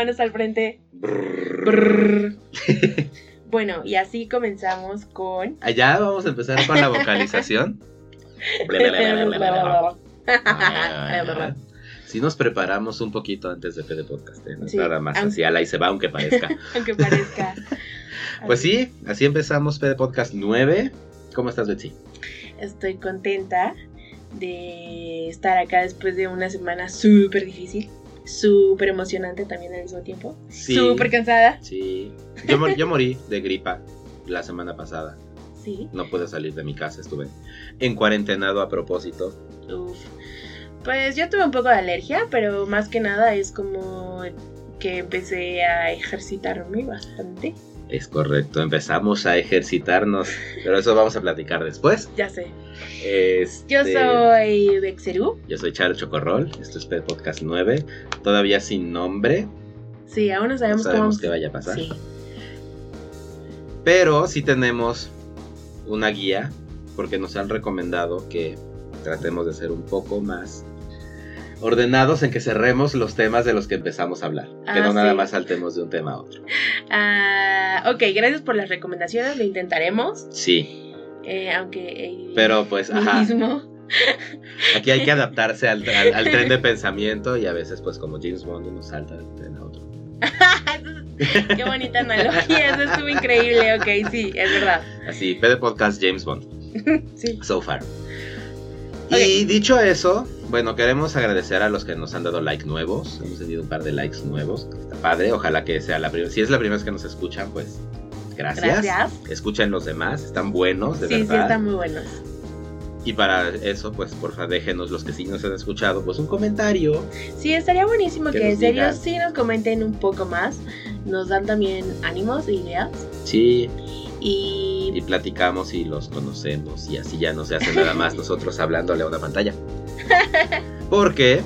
manos al frente. Brrr. bueno, y así comenzamos con. Allá vamos a empezar con la vocalización. Si nos preparamos un poquito antes de PD Podcast, ¿eh? no Sí, nada más aunque- así, ala y se va, aunque parezca. Aunque parezca. Pues sí, así empezamos PD Podcast 9. ¿Cómo estás, Betsy? Estoy contenta de estar acá después de una semana súper difícil, súper emocionante también al mismo tiempo, Sí. súper cansada. Sí. Yo, mor- yo morí de gripa la semana pasada. Sí, No pude salir de mi casa, estuve en cuarentenado a propósito. Uf. Pues yo tuve un poco de alergia, pero más que nada es como que empecé a ejercitarme bastante. Es correcto, empezamos a ejercitarnos, pero eso vamos a platicar después. Ya sé. Este, Yo soy Bexerú. Yo soy Charo Chocorrol, esto es Podcast 9, todavía sin nombre, Sí, aún no no sabemos, sabemos cómo. qué vaya a pasar. Sí. Pero sí tenemos una guía, porque nos han recomendado que tratemos de ser un poco más ordenados en que cerremos los temas de los que empezamos a hablar. que Ah, no nada sí. más saltemos de un tema a otro. Ah, ok, gracias por las recomendaciones, lo intentaremos. Sí, eh, aunque. eh, pero pues, ajá, mismo. aquí hay que adaptarse al, al- al tren de pensamiento y a veces pues como James Bond uno salta de un tren a otro. Qué bonita analogía, eso estuvo increíble. Ok, sí, es verdad. Así, PD Podcast James Bond. Sí. So far. Y dicho eso, bueno, queremos agradecer a los que nos han dado like nuevos. Hemos tenido un par de likes nuevos. Está padre. Ojalá que sea la primera. Si es la primera vez que nos escuchan, pues gracias. Gracias. Escuchen los demás. Están buenos, de Sí, sí, verdad. están muy buenos. Y para eso, pues porfa, déjenos los que sí nos han escuchado, pues un comentario. Sí, estaría buenísimo Que que, en serio digan. sí nos comenten un poco más. Nos dan también ánimos e ideas. Sí. Y Y platicamos y los conocemos. Y así ya no se hace nada más nosotros hablándole a una pantalla. Porque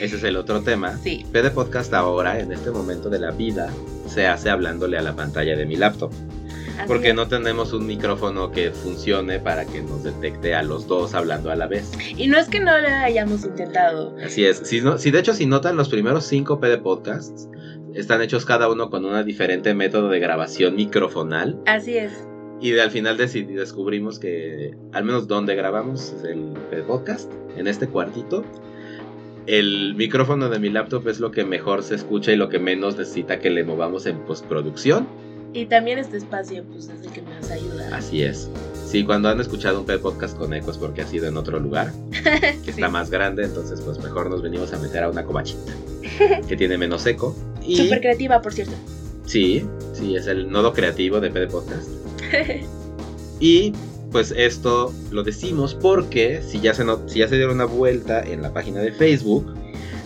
ese es el otro tema. sí, PD Podcast ahora, en este momento de la vida, se hace hablándole a la pantalla de mi laptop. así Porque es. no tenemos un micrófono que funcione para que nos detecte a los dos hablando a la vez. Y no es que no lo hayamos intentado. Así es. Si, no- si de hecho, si notan los primeros cinco PD Podcasts, están hechos cada uno con una diferente método de grabación microfonal. Así es. Y de- al final descubrimos que, al menos donde grabamos el, el podcast, en este cuartito, el micrófono de mi laptop es lo que mejor se escucha y lo que menos necesita que le movamos en postproducción. Y también este espacio, pues es el que más ayuda. Así es. Sí, cuando han escuchado un podcast con ecos porque ha sido en otro lugar, que está más grande, entonces pues mejor nos venimos a meter a una cobachita, que tiene menos eco. Y Súper creativa, por cierto. sí, sí, es el nodo creativo de PD Podcast. Y pues esto lo decimos porque si ya, se no- si ya se dieron una vuelta en la página de Facebook,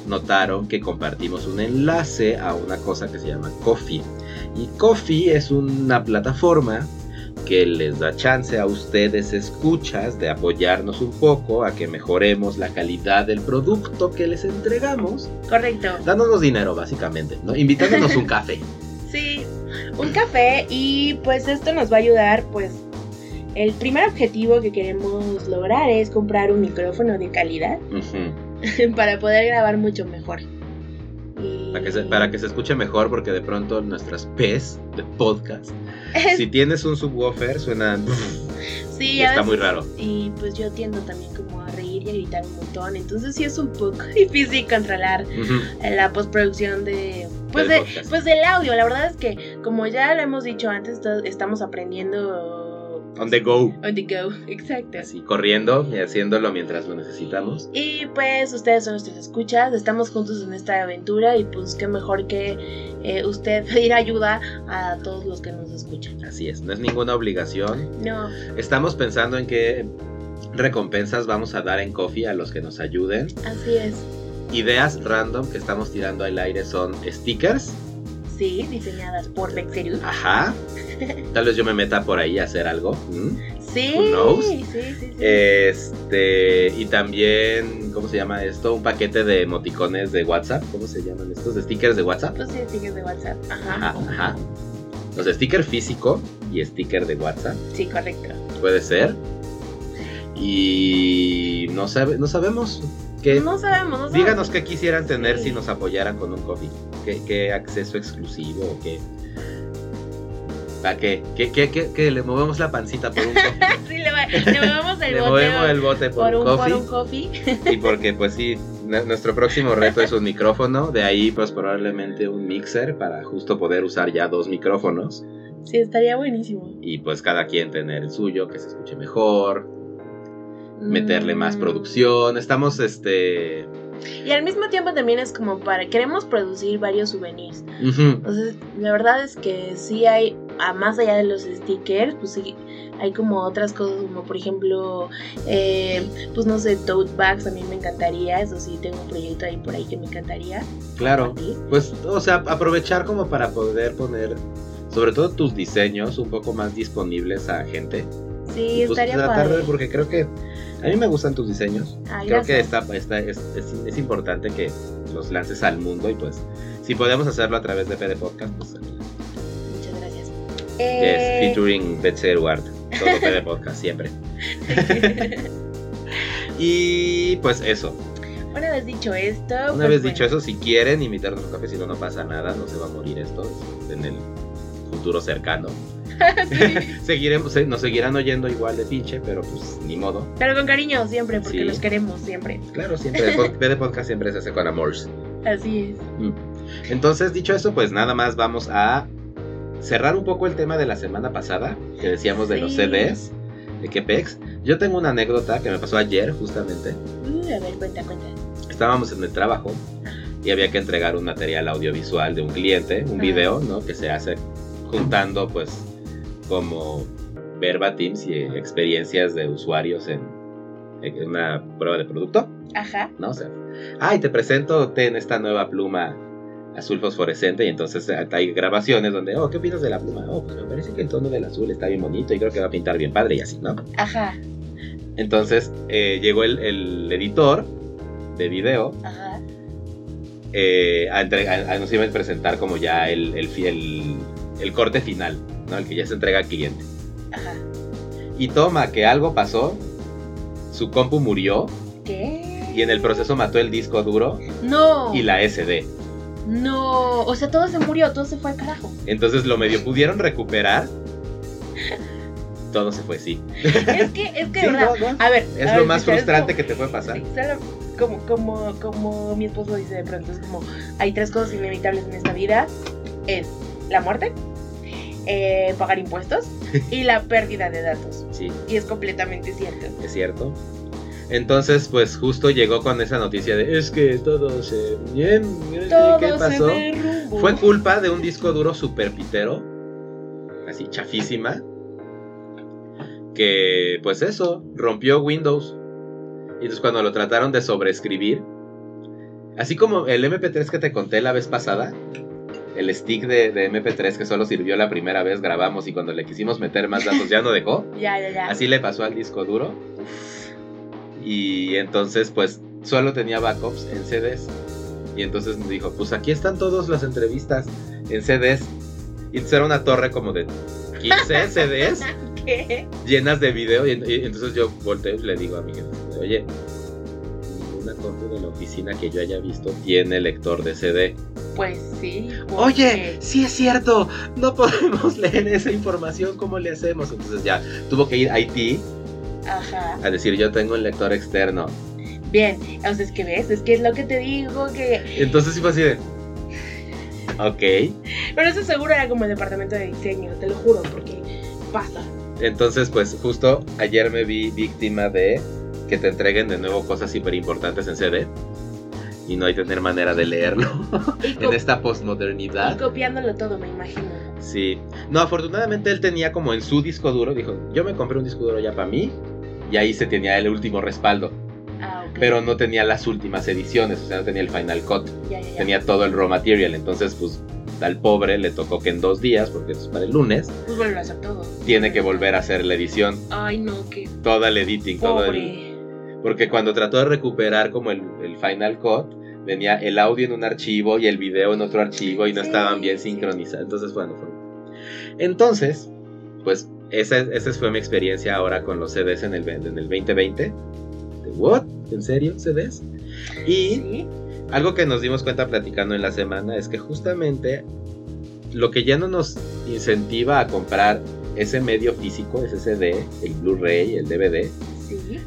notaron que compartimos un enlace a una cosa que se llama Coffee. Y Coffee es una plataforma que les da chance a ustedes escuchas de apoyarnos un poco a que mejoremos la calidad del producto que les entregamos, Correcto. dándonos dinero básicamente, ¿no? invitándonos un café. Sí, un café y pues esto nos va a ayudar pues el primer objetivo que queremos lograr es comprar un micrófono de calidad para poder grabar mucho mejor. Y- Para que, se, para que se escuche mejor, porque de pronto nuestras P's de podcast, si tienes un subwoofer, suena. sí, está muy raro. Y pues yo tiendo también como a reír y a gritar un montón, entonces sí es un poco difícil controlar Ujú. la postproducción de pues de, pues del audio. La verdad es que como ya lo hemos dicho antes, estamos aprendiendo On the go. on the go, exacto. Así, corriendo y haciéndolo mientras lo necesitamos. Y pues ustedes son nuestras escuchas, estamos juntos en esta aventura y pues qué mejor que eh, usted pedir ayuda a todos los que nos escuchan. Así es, no es ninguna obligación. No, Estamos pensando en qué recompensas vamos a dar en Coffee a los que nos ayuden. así es. Ideas random que estamos tirando al aire son stickers. Sí, diseñadas por Bexeru. Ajá. Tal vez yo me meta por ahí a hacer algo. Sí, who knows? sí, sí, sí. Este, y también, ¿cómo se llama esto? Un paquete de emoticones de WhatsApp. ¿Cómo se llaman estos? ¿De stickers de WhatsApp? Pues sí, stickers de WhatsApp. Ajá. Ajá, ajá. Los sticker físico y sticker de WhatsApp, Sí, correcto. puede ser. Y no, sabe, no sabemos qué. No sabemos, no sabemos. Díganos qué quisieran tener Sí. si nos apoyaran con un coffee. ¿Qué, qué acceso exclusivo? ¿O qué? ¿Para qué? ¿Qué, qué, qué, qué? ¿Le movemos la pancita por un coffee? sí, le, le movemos el Le bote movemos el bote por, por, un, un por coffee. un coffee. Y porque, pues sí, nuestro próximo reto es un micrófono. De ahí, pues probablemente un mixer para justo poder usar ya dos micrófonos. Sí, estaría buenísimo. Y pues cada quien tener el suyo, que se escuche mejor, meterle más Mm. producción. Estamos, este. Y al mismo tiempo también es como para, queremos producir varios souvenirs. ujú, Entonces, la verdad es que sí hay, a más allá de los stickers, pues sí, hay como otras cosas, como por ejemplo, eh, pues no sé, tote bags, a mí me encantaría, eso sí, tengo un proyecto ahí por ahí que me encantaría. Claro. Pues, o sea, aprovechar como para poder poner, sobre todo tus diseños, un poco más disponibles a gente. Sí, Pues, estaría tratar padre. porque creo que a mí me gustan tus diseños. Ay, creo que está, está- es, es- es importante que los lances al mundo y pues si podemos hacerlo a través de PD Podcast, pues Muchas gracias. yes, Eh, featuring Betsy Edward, todo PD Podcast siempre. Y pues eso, Una vez dicho esto, una pues, vez bueno. dicho eso, si quieren invitarnos a un cafecito no pasa nada, no se va a morir esto en el futuro cercano. Seguiremos, se- nos seguirán oyendo igual de pinche, pero pues ni modo. Pero con cariño siempre, porque Sí. los queremos siempre. Claro, siempre el pod- PD Podcast siempre se hace con amores. Así es. Mm. Entonces, dicho eso, pues nada más vamos a cerrar un poco el tema de la semana pasada, que decíamos de los Sí. CDs, de Quepex. Yo tengo una anécdota que me pasó ayer, justamente. Uh, a ver, cuenta, cuenta. Estábamos en el trabajo y había que entregar un material audiovisual de un cliente, un video, ¿no? Que se hace juntando, pues, como verbatims y experiencias de usuarios en, en una prueba de producto. Ajá. ¿no? O sea, ay, te presento, ten esta nueva pluma azul fosforescente y entonces eh, hay grabaciones donde, oh, ¿qué opinas de la pluma? Oh, pues me parece que el tono del azul está bien bonito y creo que va a pintar bien padre y así, ¿no? Ajá. Entonces eh, llegó el, el editor de video, Ajá. eh, a entre- a- a- nos iba a presentar como ya el- el corte final, ¿no? El que ya se entrega al cliente. Ajá. Y toma, que algo pasó, su compu murió ¿Qué? y en el proceso mató el disco duro No. y la SD. No. O sea, todo se murió, todo se fue al carajo. Entonces lo medio pudieron recuperar. Todo se fue, sí. Es que, es que, Sí, verdad. no, no. A ver. Es a lo ver, más frustrante que te puede pasar. Como, como, como mi esposo dice de pronto, es como, hay tres cosas inevitables en esta vida. Es la muerte, eh, pagar impuestos y la pérdida de datos. Sí, Y es completamente cierto. es cierto. Entonces, pues justo llegó con esa noticia de es que todo se bien, Todo ¿qué pasó? Fue culpa de un disco duro super pitero, así chafísima, que pues eso, rompió Windows. Y entonces cuando lo trataron de sobreescribir, así como el MP3 que te conté la vez pasada, el stick de, de MP3 que solo sirvió la primera vez, grabamos y cuando le quisimos meter más datos ya no dejó, Ya, ya, ya. así le pasó al disco duro. Y entonces pues solo tenía backups en CDs. Y entonces me dijo, pues aquí están todas las entrevistas en CDs. Y era una torre como de 15 CDs ¿Qué? llenas de video. Y, y entonces yo volteo y le digo a mi jefe, oye, ninguna compu de la oficina que yo haya visto tiene lector de CD. Pues sí. Oye, sí es cierto, no podemos leer esa información, ¿cómo le hacemos? Entonces ya tuvo que ir a IT Ajá. a decir yo tengo un lector externo. Bien, o sea, es que ves, es que es lo que te digo, que... Entonces sí fue así de... Ok. Pero eso seguro era como el departamento de diseño, te lo juro, porque pasa. Entonces pues justo ayer me vi víctima de que te entreguen de nuevo cosas súper importantes en CD. Y no hay tener manera de leerlo Y, en esta y posmodernidad. copiándolo todo, me imagino. Sí. No, afortunadamente él tenía como en su disco duro, dijo, yo me compré un disco duro ya para mí. Y ahí se tenía el último respaldo. Ah. Pero no tenía las últimas ediciones, o sea, no tenía el Final Cut. Ya, ya, ya. Tenía todo el raw material. Entonces pues al pobre le tocó que en dos días, porque es para el lunes, Pues vuelve a hacer todo. tiene que volver a hacer la edición. Ay, no, qué Toda el editing, todo el... Porque cuando trató de recuperar como el, el Final Cut, venía el audio en un archivo y el video en otro archivo y no estaban bien sincronizados. Entonces, bueno, fue... Entonces, pues esa, esa fue mi experiencia ahora con los CDs en el, en el 2020. De, ¿What? ¿En serio? ¿CDs? Y algo que nos dimos cuenta platicando en la semana es que justamente lo que ya no nos incentiva a comprar ese medio físico, ese CD, el Blu-ray, el DVD.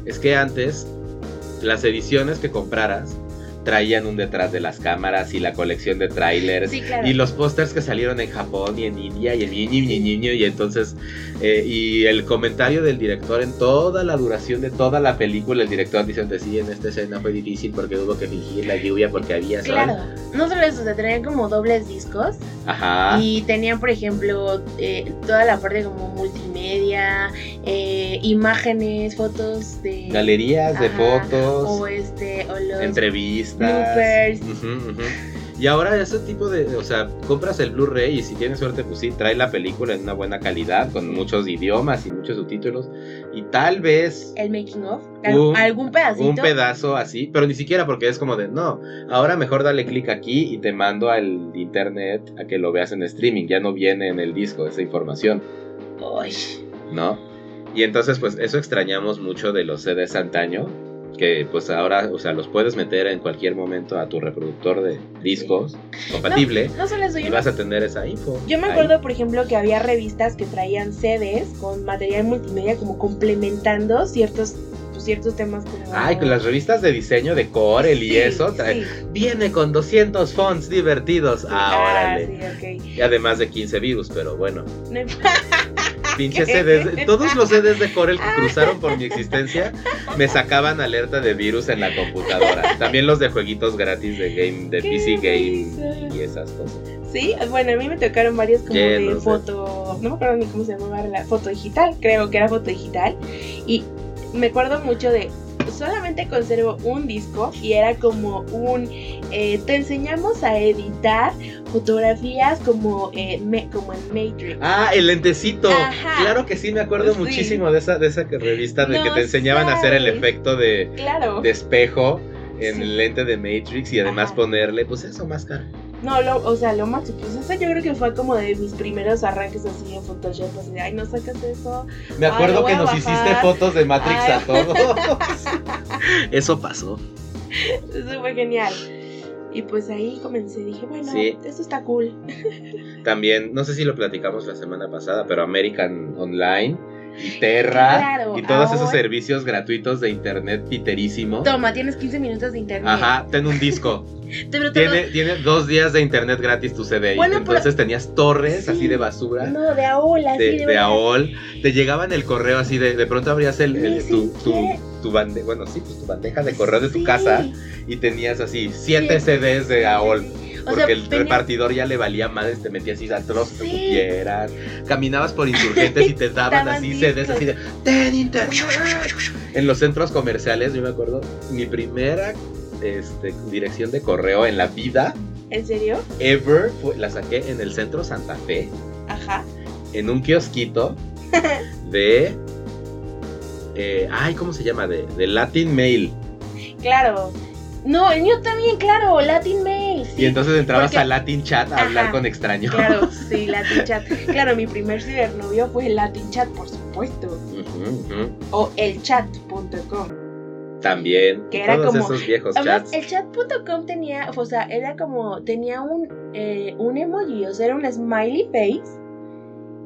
Es que antes las ediciones que compraras traían un detrás de las cámaras y la colección de trailers Sí, claro. y los pósters que salieron en Japón y en India y en niño y niño y entonces eh, y el comentario del director en toda la duración de toda la película el director diciendo sí en esta escena fue difícil porque hubo que fingir la lluvia porque había sol Claro. No solo eso, se traían como dobles discos ajá y tenían, por ejemplo, eh, toda la parte como multimedia, eh, imágenes, fotos de... galerías de Ajá. fotos O este, o los... entrevistas. Bloopers. Ujú, ujú. Y ahora ese tipo de, o sea, compras el Blu-ray y si tienes suerte, pues sí, trae la película en una buena calidad, con muchos idiomas y muchos subtítulos. Y tal vez El making of. Un- algún pedacito. un pedazo así, pero ni siquiera porque es como de, no, ahora mejor dale clic aquí y te mando al internet a que lo veas en streaming, ya no viene en el disco esa información, Uy. ¿no? Y entonces, pues eso extrañamos mucho de los CDs antaño, que pues ahora, o sea, los puedes meter en cualquier momento a tu reproductor de discos compatible No solo eso, y yo, vas a tener esa info. yo me ahí. acuerdo, por ejemplo, que había revistas que traían CDs con material multimedia como complementando ciertos, ciertos temas como... Ay, con las revistas de diseño de Corel y eso, trae- sí. viene con 200 fonts divertidos. Ah, órale. sí, ok. Y además de 15 virus, pero bueno. No- Pinches CDs, todos los CDs de Corel que cruzaron por mi existencia me sacaban alerta de virus en la computadora. También los de jueguitos gratis de game, de PC Game y esas cosas. Sí, bueno, a mí me tocaron varios como de- foto, no me acuerdo ni cómo se llamaba la foto digital, creo que era foto digital. Y me acuerdo mucho de, solamente conservo un disco y era como un, eh, te enseñamos a editar fotografías como, eh, me- como en Matrix. Ah, el lentecito. Ajá. Claro que sí, me acuerdo Sí. muchísimo de esa, de esa revista de No que te enseñaban a hacer el efecto de, Claro. de espejo en Sí. el lente de Matrix y además Ajá. ponerle, pues eso, máscara. No, lo, o sea, lo máximo. Pues eso yo creo que fue como de mis primeros arranques así en Photoshop, así de, ay, no sacas eso. Me acuerdo que nos bajar. hiciste fotos de Matrix Ay. a todos. Eso pasó. Eso fue genial. Y pues ahí comencé, dije, bueno, Sí. esto está cool. También, no sé si lo platicamos la semana pasada, pero American Online y Terra Claro, y todos esos servicios gratuitos de internet piterísimo. Toma, tienes 15 minutos de internet. Ajá, ten un disco. Pero lo- tiene, tiene dos días de internet gratis tu CD. Bueno, pero- entonces tenías torres Sí. así de basura. No, de AOL, así de, de. AOL, te llegaba en el correo así de, de pronto abrías el, tu, tu, tu bande- bueno, sí, pues tu bandeja de correo de tu Sí. casa y tenías así siete Sí. CDs de AOL. O Porque sea, el repartidor ya le valía madres, te metías así a trozos que Sí. pudieran. Caminabas por insurgentes y te daban así. CDs así de "Ten internet". En los centros comerciales, yo me acuerdo, mi primera este, dirección de correo en la vida, ¿En serio? ever, fue- la saqué en el centro Santa Fe, Ajá. en un kiosquito de. eh, ay, ¿cómo se llama? De, de Latin Mail. Claro. No, el mío también, claro, Latin Mail. Sí. y entonces entrabas porque- a Latin Chat a hablar con extraños. Claro, sí, Latin Chat. Claro, mi primer cibernovio fue el Latin Chat, por supuesto. Ujú, ujú. O elchat.com. También. Que era todos como- esos viejos Además, chats. el chat.com tenía, o sea, era como, tenía un, eh, un emoji, o sea, era un smiley face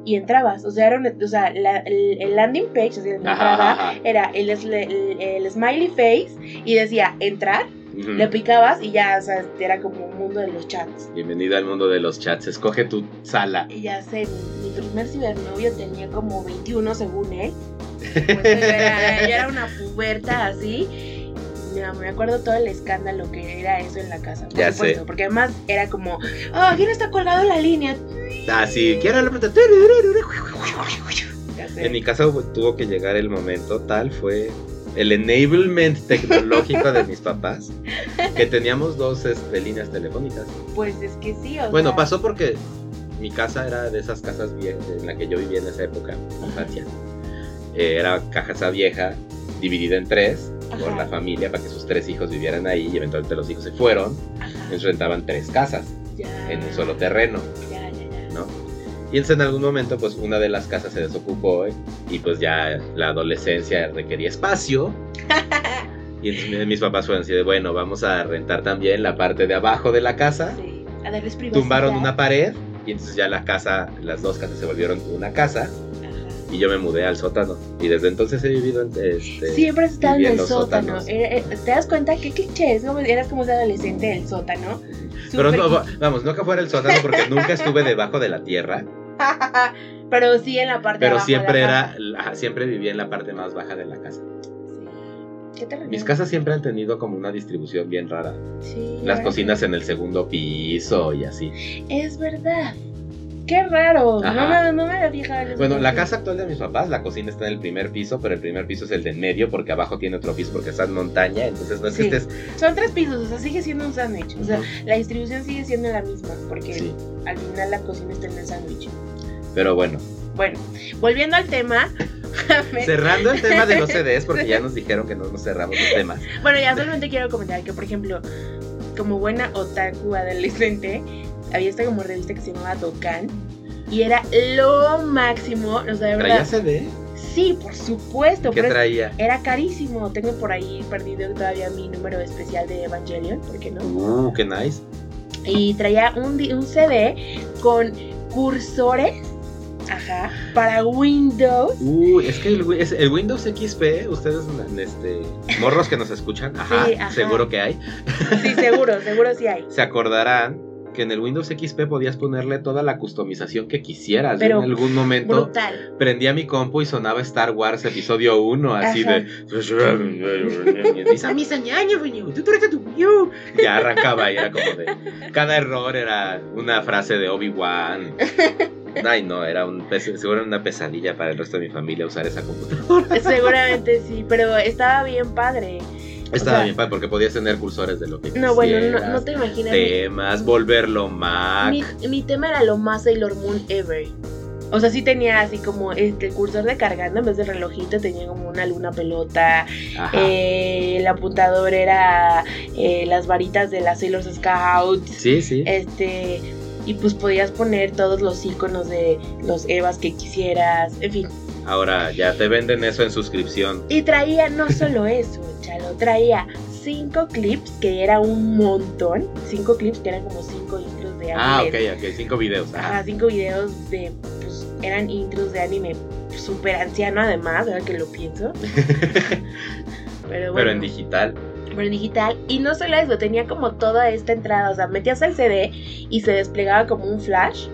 y entrabas, o sea, era o sea, la- el, el landing page, o sea, la entrada, ajá. era el, el, el smiley face y decía entrar, Ujú. le picabas y ya, o sea, era como un mundo de los chats. Bienvenido al mundo de los chats. Escoge tu sala. Y ya sé, mi, primer cibernovio tenía como 21 según él. Pues yo, era, yo era una puberta así. Mira, me acuerdo todo el escándalo que era eso en la casa, por Ya supuesto, sé. porque además era como, ah, ¿quién está colgado en la línea? Ah, sí. Quiero la pregunta. Ya sé. En mi casa tuvo que llegar el momento tal fue el enablement tecnológico de mis papás que teníamos dos este, líneas telefónicas. Pues es que sí, o Bueno, sea, pasó porque mi casa era de esas casas viejas en la que yo vivía en esa época, infancia. Eh, era casa vieja, dividida en tres por Ajá. la familia para que sus tres hijos vivieran ahí y eventualmente los hijos se fueron. Ajá, Entonces rentaban tres casas ya, en un solo terreno. Entonces en algún momento pues una de las casas se desocupó ¿eh? y pues ya la adolescencia requería espacio Y entonces mis papás fueron así de, bueno, vamos a rentar también la parte de abajo de la casa. Sí, a darles privacidad. Tumbaron una pared y entonces ya la casa, las dos casas se volvieron una casa Ajá. y yo me mudé al sótano. Y desde entonces he vivido en este... Siempre has estado en el sótano. Era- eh, ¿Te das cuenta que cliché es? ¿no? Eras como ese adolescente del sótano. Pero no, va- vamos, no que fuera el sótano porque nunca estuve debajo de la tierra, Pero sí en la parte pero de la siempre era, siempre vivía en la parte más baja de la casa. Sí. ¿Qué te Mis casas siempre han tenido como una distribución bien rara. Sí, Las cocinas en el segundo piso y así. sí. Es verdad. Qué raro. No me, no me había fijado. Bueno, la casa actual de mis papás, la cocina está en el primer piso, pero el primer piso es el de en medio porque abajo tiene otro piso porque está en montaña, entonces no es que Sí. estés... Son tres pisos, o sea, sigue siendo un sándwich. O sea, la distribución sigue siendo la misma, porque Sí, al final la cocina está en el sándwich. pero bueno. Bueno, volviendo al tema. Cerrando el tema de los CDs, porque ya nos dijeron que no nos cerramos los temas. Bueno, ya solamente quiero comentar que, por ejemplo, como buena otaku adolescente, había esta como revista que se llamaba Dokkan. Y era lo máximo, o sea, de ¿Traía verdad. CD? Sí, por supuesto, ¿Qué traía? era carísimo. Tengo por ahí perdido todavía mi número especial de Evangelion, ¿por qué no? Uh, qué nice. Y traía un, un CD con cursores, ajá, para Windows. Uh, es que el, Windows XP, ustedes, este, morros que nos escuchan, ajá, Sí, ajá. seguro que hay, Sí, seguro, seguro sí hay. se acordarán que en el Windows XP podías ponerle toda la customización que quisieras. Yo Pero en algún momento Brutal. prendía mi compu y sonaba Star Wars episodio 1, así Ajá. de... Ya arrancaba y era como de... Cada error era una frase de Obi-Wan. Ay, no, era un era una pesadilla para el resto de mi familia usar esa computadora. Seguramente sí, pero estaba bien padre. Estaba sea, bien padre porque podías tener cursores de lo que No, bueno, no, te imaginas. mi- temas, volverlo Mac. Mi, mi tema era lo más Sailor Moon ever. O sea, sí tenía así como este, cursor de cargando en vez de relojito, tenía como una luna pelota. Eh, el apuntador era eh, las varitas de las Sailor Scouts. sí, sí. Este. Y pues podías poner todos los iconos de los Evas que quisieras. En fin. Ahora ya te venden eso en suscripción. Y traía no solo eso, chalo, traía cinco clips que era un montón. Cinco clips que eran como cinco intros de Ah, ok, anime. ok, cinco videos. Ajá, Ajá. cinco videos de. Pues eran intros de anime súper anciano, además, ahora que lo pienso. Pero bueno. Pero en digital. pero en digital. Y no solo eso, tenía como toda esta entrada. O sea, metías el CD y se desplegaba como un flash.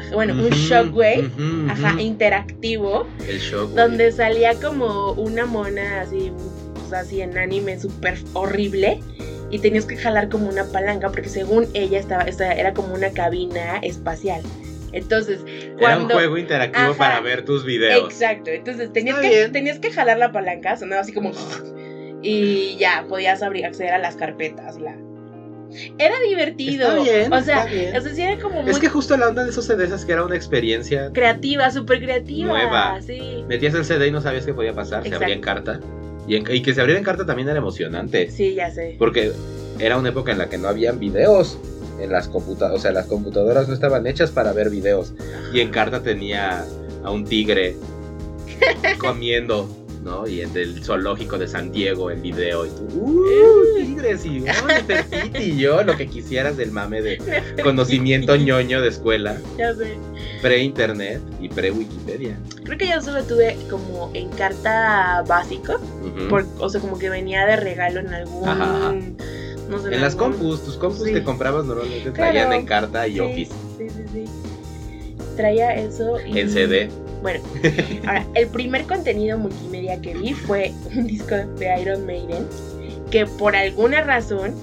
Ajá, Bueno, un shockwave. Ajá, interactivo. El shockwave. Donde salía como una mona así, pues, así en anime súper horrible. Y tenías que jalar como una palanca porque según ella estaba, esta era como una cabina espacial. Entonces, Era un juego interactivo Ajá. para ver tus videos. Exacto, entonces tenías Está que, bien. tenías que jalar la palanca, sonaba así como... Y ya, podías abrir, acceder a las carpetas. La... Era divertido. Está bien, o sea, está bien. o sea, sí era como muy Es que justo la onda de esos CDs que era una experiencia. creativa, súper creativa. Nueva. Sí. Metías el CD y no sabías qué podía pasar. Se abría en carta. Y, en- y que se abriera en carta también era emocionante. Sí, ya sé. Porque era una época en la que no habían videos. En las computadoras, o sea, las computadoras no estaban hechas para ver videos. Y en carta tenía a un tigre comiendo, ¿no? Y en el zoológico de San Diego el video. Y tú, ¡uh! Tigres y oh, Nefertiti", y yo, lo que quisieras del mame de conocimiento ñoño de escuela, Ya sé. pre-internet y pre-Wikipedia. Creo que yo solo tuve como en carta básico. Por- o sea, como que venía de regalo en algún. Ajá, ajá. No sé. En las algún- compus, tus compus Sí. que comprabas normalmente traían Claro. en carta y Sí, Office. Sí, sí, sí. Traía eso y. En CD. Bueno, ahora, el primer contenido multimedia que vi fue un disco de Iron Maiden que por alguna razón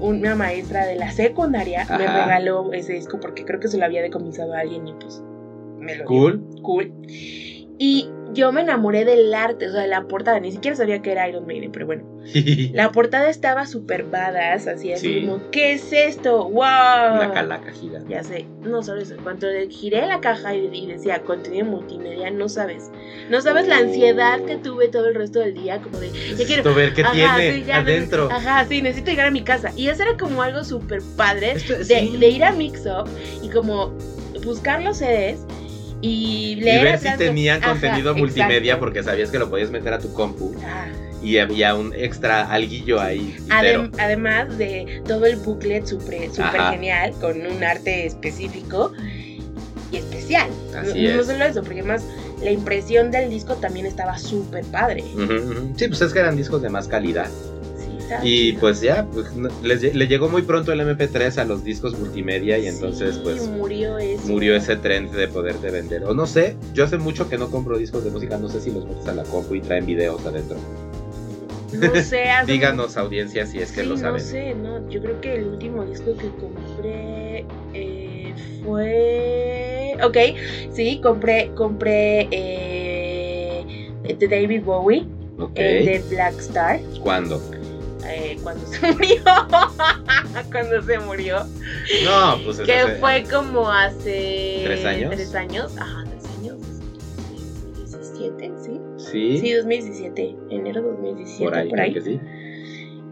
una maestra de la secundaria me regaló ese disco porque creo que se lo había decomisado a alguien y pues me lo dio. Cool. Cool. Y yo me enamoré del arte, o sea, de la portada, ni siquiera sabía que era Iron Maiden, pero bueno. La portada estaba súper badass, así, así Sí. como, ¿qué es esto? ¡Wow! Una calaca gigante. Ya sé, no solo eso, cuando giré la caja y, y decía contenido multimedia, no sabes. No sabes la ansiedad que tuve todo el resto del día, como de, ya quiero... Ver qué Ajá, tiene sí, ya adentro. ajá, sí, necesito llegar a mi casa. Y eso era como algo súper padre Esto- de, sí. de ir a Mix Up y como buscar los CDs y Y leer ver si tenían contenido multimedia exacto. porque sabías que lo podías meter a tu compu Ah, y había un extra alguillo ahí. adem- además de todo el booklet súper super genial, con un arte específico y especial. Así no, no es. solo eso, porque además la impresión del disco también estaba súper padre. Sí, pues es que eran discos de más calidad. Y pues ya, pues, le llegó muy pronto el MP3 a los discos multimedia y entonces Sí, pues murió eso. murió ese trend de poderte vender. O no sé, yo hace mucho que no compro discos de música, no sé si los metes a la compu y traen videos adentro. No sé, Díganos audiencia si es que sí, lo saben. No sé, no, yo creo que el último disco que compré eh, fue. Ok, sí, compré, compré eh, de David Bowie, Ok. el de Black Star, ¿Cuándo? Eh, cuando se murió. cuando se murió. No, pues es Que hace- fue como hace. ¿Tres años? Tres años, ajá, tres años. 2017, sí. Sí, Sí, 2017, enero 2017, por ahí, por ahí. que sí.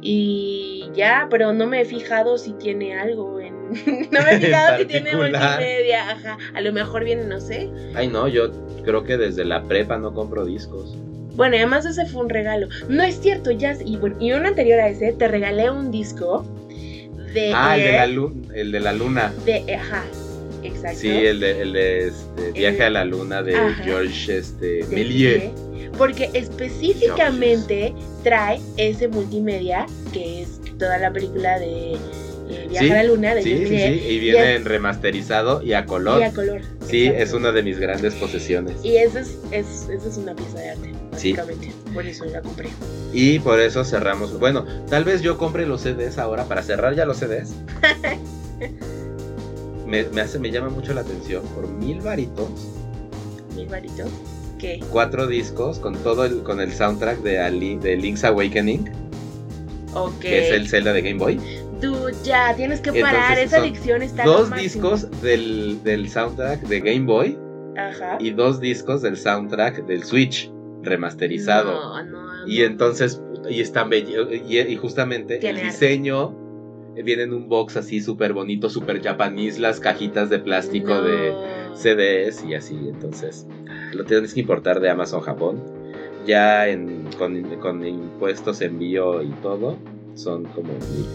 Y ya, pero no me he fijado si tiene algo en. no me he fijado si tiene multimedia. Ajá. A lo mejor viene, no sé. Ay, no, yo creo que desde la prepa no compro discos. Bueno, y además ese fue un regalo. No es cierto, ya. Y bueno, y uno anterior a ese, te regalé un disco de. Ah, el de, la lu- el de la luna. de- Ajá, exacto. Sí, el de, el de este, Viaje El- a la Luna de Ajá. George este. Méliès, Porque específicamente trae ese multimedia, que es toda la película de eh, Viaje Sí, a la Luna de Sí, sí, y viene en remasterizado y a color. y a color. Sí, exacto. es una de mis grandes posesiones. Y esa es, es, esa es una pieza de arte, Sí. básicamente. Por eso la compré. Y por eso cerramos. Bueno, tal vez yo compre los CDs ahora para cerrar ya los CDs. me, me hace, me llama mucho la atención. Por mil varitos, Mil varitos. ¿Qué? cuatro discos con todo el, con el soundtrack de, Ali- de Link's Awakening, Ok. que es el Zelda de Game Boy. Dude, ya, tienes que Entonces, parar. Esa son adicción está Dos discos del, del soundtrack de Game Boy Ajá. y dos discos del soundtrack del Switch remasterizado. No, no, Y entonces, y están bello, y, y justamente el arte. diseño eh, viene en un box así súper bonito, súper japonés, las cajitas de plástico de CDs y así. Entonces, lo tienes que importar de Amazon Japón. Ya en, con, con impuestos, envío y todo, son como mil.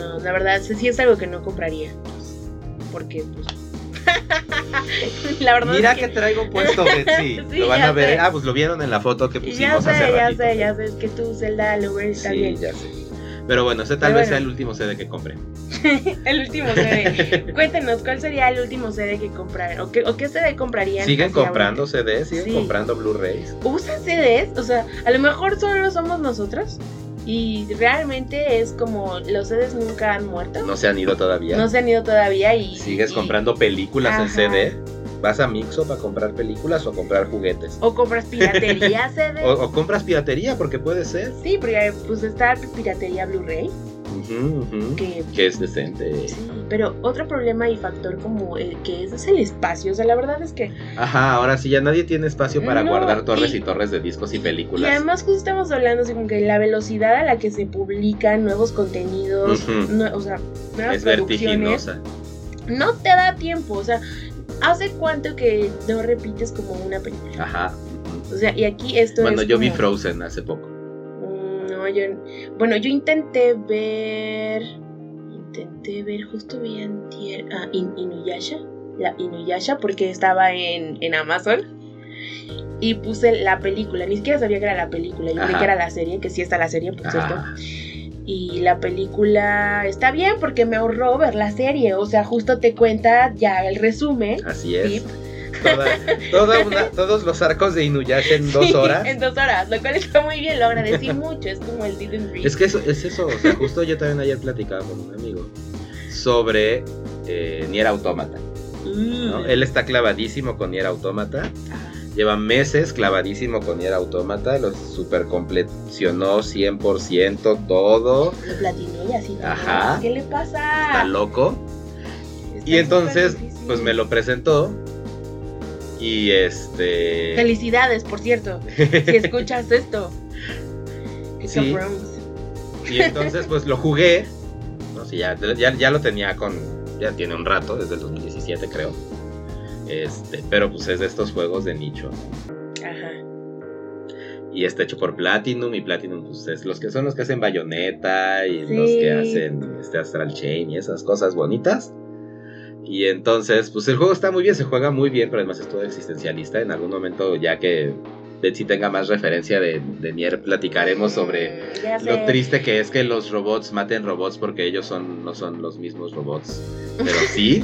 No, la verdad, sí es algo que no compraría. Porque, pues. la verdad Mira es que que. traigo puesto Betsy. Sí, lo van ya a ver. sé. Ah, pues lo vieron en la foto que Ya pusimos sé, hace ya ratito. sé, ya sé. Es que tú, Zelda Lover, está sí, bien. ya sé. Pero bueno, ese tal Pero vez bueno. sea el último CD que compré. El último CD. Cuéntenos, ¿cuál sería el último CD que compraron? ¿O qué, o qué CD comprarían? ¿Siguen comprando CDs? ¿Siguen Sí. comprando Blu-rays? ¿Usan CDs? O sea, a lo mejor solo somos nosotros. Y realmente es como los CDs nunca han muerto. No se han ido todavía. No se han ido todavía y. ¿Sigues y- comprando películas en Ajá. CD? ¿Vas a Mixo para comprar películas o comprar juguetes? O compras piratería CD. O, o compras piratería, porque puede ser. Sí, porque pues está piratería Blu-ray. Que Que es decente. sí, pero otro problema y factor como el que es, es el espacio. O sea, la verdad es que. Ajá, ahora sí ya nadie tiene espacio para No, guardar torres y- y, torres de discos y Y películas. además justo estamos hablando así como que la velocidad a la que se publican nuevos contenidos, Ujú. nue- o sea, nuevas es producciones, vertiginosa. no te da tiempo, o sea, ¿hace cuánto que no repites como una película? Ajá. O sea, y aquí esto es yo vi Frozen hace poco. Bueno, yo intenté ver, intenté ver, justo vi antier, ah, In- Inuyasha, la Inuyasha, porque estaba en, en Amazon. Y puse la película, ni siquiera sabía que era la película, yo creí que era la serie, que sí está la serie, por cierto. Y la película está bien porque me ahorró ver la serie, o sea, justo te cuenta ya el resumen. Así es. Tip. Toda, toda una- todos los arcos de Inuyasha en dos horas. en dos horas, lo cual está muy bien, lo agradecí mucho, es como el didn't read. Es que eso, es eso, o sea, justo yo también ayer platicaba con un amigo sobre eh, Nier Automata. ¿no? Mm. Él está clavadísimo con Nier Automata. Ah. Lleva meses clavadísimo con Nier Automata. Lo super completionó 100% todo. Lo platinó y así. Ajá. ¿Qué le pasa? Está loco. Está Y entonces, pues me lo presentó. Y este. Felicidades, por cierto. Si escuchas esto. Sí. Y entonces, pues lo jugué. No sé, ya, ya, ya lo tenía con. Ya tiene un rato, desde el 2017, creo. Este, pero pues es de estos juegos de nicho. Ajá. Y está hecho por Platinum. Y Platinum, pues es los que son los que hacen Bayonetta. Y Sí. los que hacen este Astral Chain y esas cosas bonitas. Y entonces, pues el juego está muy bien, se juega muy bien, pero además es todo existencialista. En algún momento, ya que Betsy tenga más referencia de, de Nier, platicaremos sobre lo triste que es que los robots maten robots porque ellos son, no son los mismos robots. Pero sí,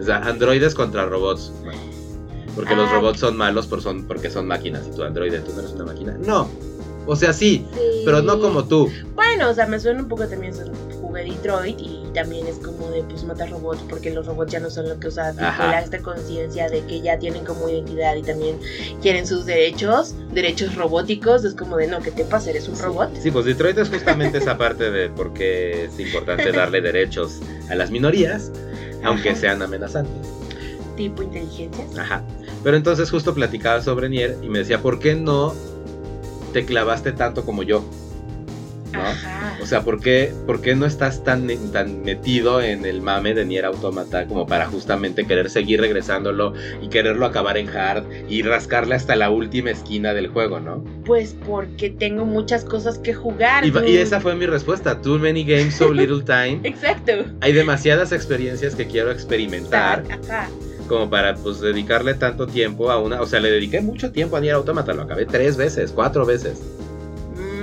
o sea, androides contra robots. Bueno, porque los Ah. robots son malos por son, porque son máquinas y tu androide, tú no eres una máquina. No, o sea, sí, Sí. pero no como tú. Bueno, o sea, me suena un poco también. Jugué Detroit y también es como de pues matar robots porque los robots ya no son lo que Ajá. la- esta conciencia de que ya tienen como identidad y también quieren sus derechos, derechos robóticos. Es como de no, ¿qué te pasa? ¿Eres un robot? Sí, pues Detroit es justamente esa parte de por qué es importante darle derechos a las minorías, aunque Ajá. sean amenazantes. Tipo inteligencias. Ajá. Pero entonces justo platicaba sobre Nier y me decía, ¿por qué no te clavaste tanto como yo? ¿No? Ajá. O sea, ¿por qué, por qué no estás tan, tan metido en el mame de Nier Automata como para justamente querer seguir regresándolo y quererlo acabar en hard y rascarle hasta la última esquina del juego, ¿no? Pues porque tengo muchas cosas que jugar. Y, y esa fue mi respuesta. Too many games, so little time. Exacto. Hay demasiadas experiencias que quiero experimentar Ajá. Como para pues dedicarle tanto tiempo a una... O sea, le dediqué mucho tiempo a Nier Automata, lo acabé tres veces, cuatro veces.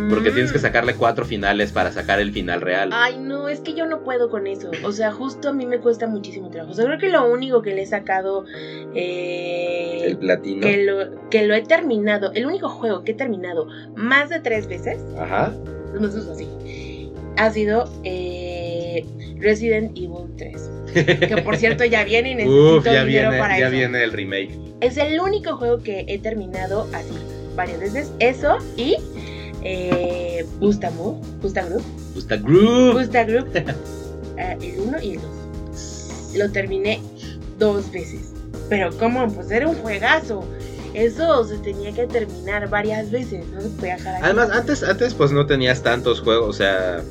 Porque tienes que Mm. sacarle cuatro finales para sacar el final real. Ay, no, es que yo no puedo con eso. O sea, justo a mí me cuesta muchísimo trabajo. O sea, creo que lo único que le he sacado. eh, El platino. que, lo, que lo he terminado. El único juego que he terminado más de tres veces. Ajá. No es así. Ha sido eh, Resident Evil 3. Que por cierto ya viene y necesito Uf, ya dinero viene, para ya eso. viene el remake. Es el único juego que he terminado así varias veces. Eso y eh, Bustamu, Bustagroup, Gusta Groove. Bustagroup, eh, el 1 y el 2. Lo terminé dos veces. Pero como, pues era un juegazo. Eso se tenía que terminar varias veces, no se podía dejar. Además, antes, antes pues no tenías tantos juegos, o sea...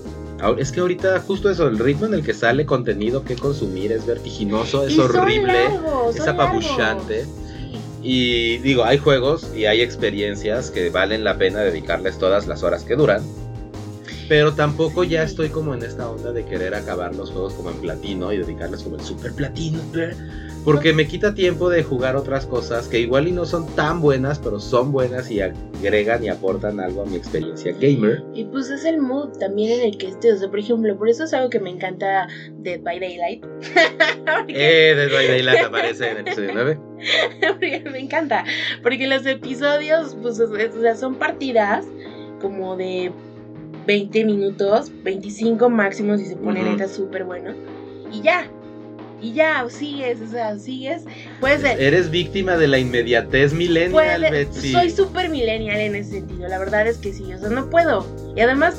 Es que ahorita justo eso, el ritmo en el que sale contenido que consumir es vertiginoso, es Y horrible, largos, es apabullante. largos. Y digo, hay juegos y hay experiencias que valen la pena dedicarles todas las horas que duran. Pero tampoco ya estoy como en esta onda de querer acabar los juegos como en platino y dedicarles como el super platino. bleh, Porque me quita tiempo de jugar otras cosas que igual y no son tan buenas, pero son buenas y agregan y aportan algo a mi experiencia gamer. Y pues es el mood también en el que estés. O sea, por ejemplo, por eso es algo que me encanta Dead by Daylight. Porque- Eh, Dead by Daylight aparece en el episodio 9. porque me encanta. Porque los episodios, pues, o sea, son partidas como de 20 minutos, 25 máximo si se pone Ujú. neta súper bueno. Y ya. Y ya, sigues, o sea, sigues. Puede ser. Eres víctima de la inmediatez millennial, Puede- Betsy. soy súper millennial en ese sentido, la verdad es que sí, o sea, no puedo. Y además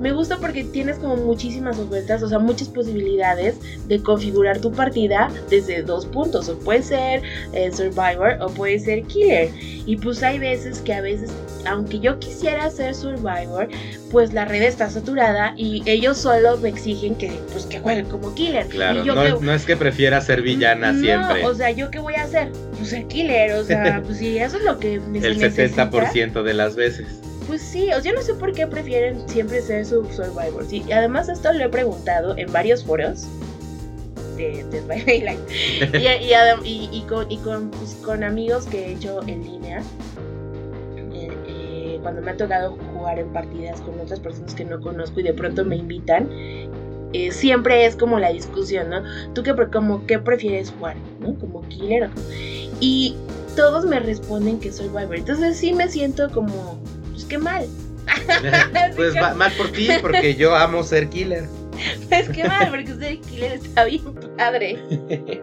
me gusta porque tienes como muchísimas ofertas, o sea, muchas posibilidades de configurar tu partida desde dos puntos, o puede ser eh, Survivor o puede ser Killer. Y pues hay veces que a veces, aunque yo quisiera ser Survivor, pues la red está saturada y ellos solo me exigen que pues que juegue como Killer. Claro, y yo no, que- es- no es que prefiera ser villana no, siempre. O sea, ¿yo qué voy a hacer? Pues ser killer, o sea, pues si eso es lo que ne- el necesita, 70% de las veces. Pues sí, o sea, yo no sé por qué prefieren siempre ser su survivor. Sí, y además esto lo he preguntado en varios foros de Daylight. y, y adem- y- y con, y con, pues, con amigos que he hecho en línea. Eh, cuando me ha tocado jugar en partidas con otras personas que no conozco y de pronto me invitan, eh, siempre es como la discusión, ¿no? ¿Tú qué, como, qué prefieres jugar? ¿No? Como killer o como... Y todos me responden que soy Survivor. Entonces sí me siento como, pues qué mal. pues mal por ti, porque yo amo ser killer. Es que mal, porque ser killer está bien padre.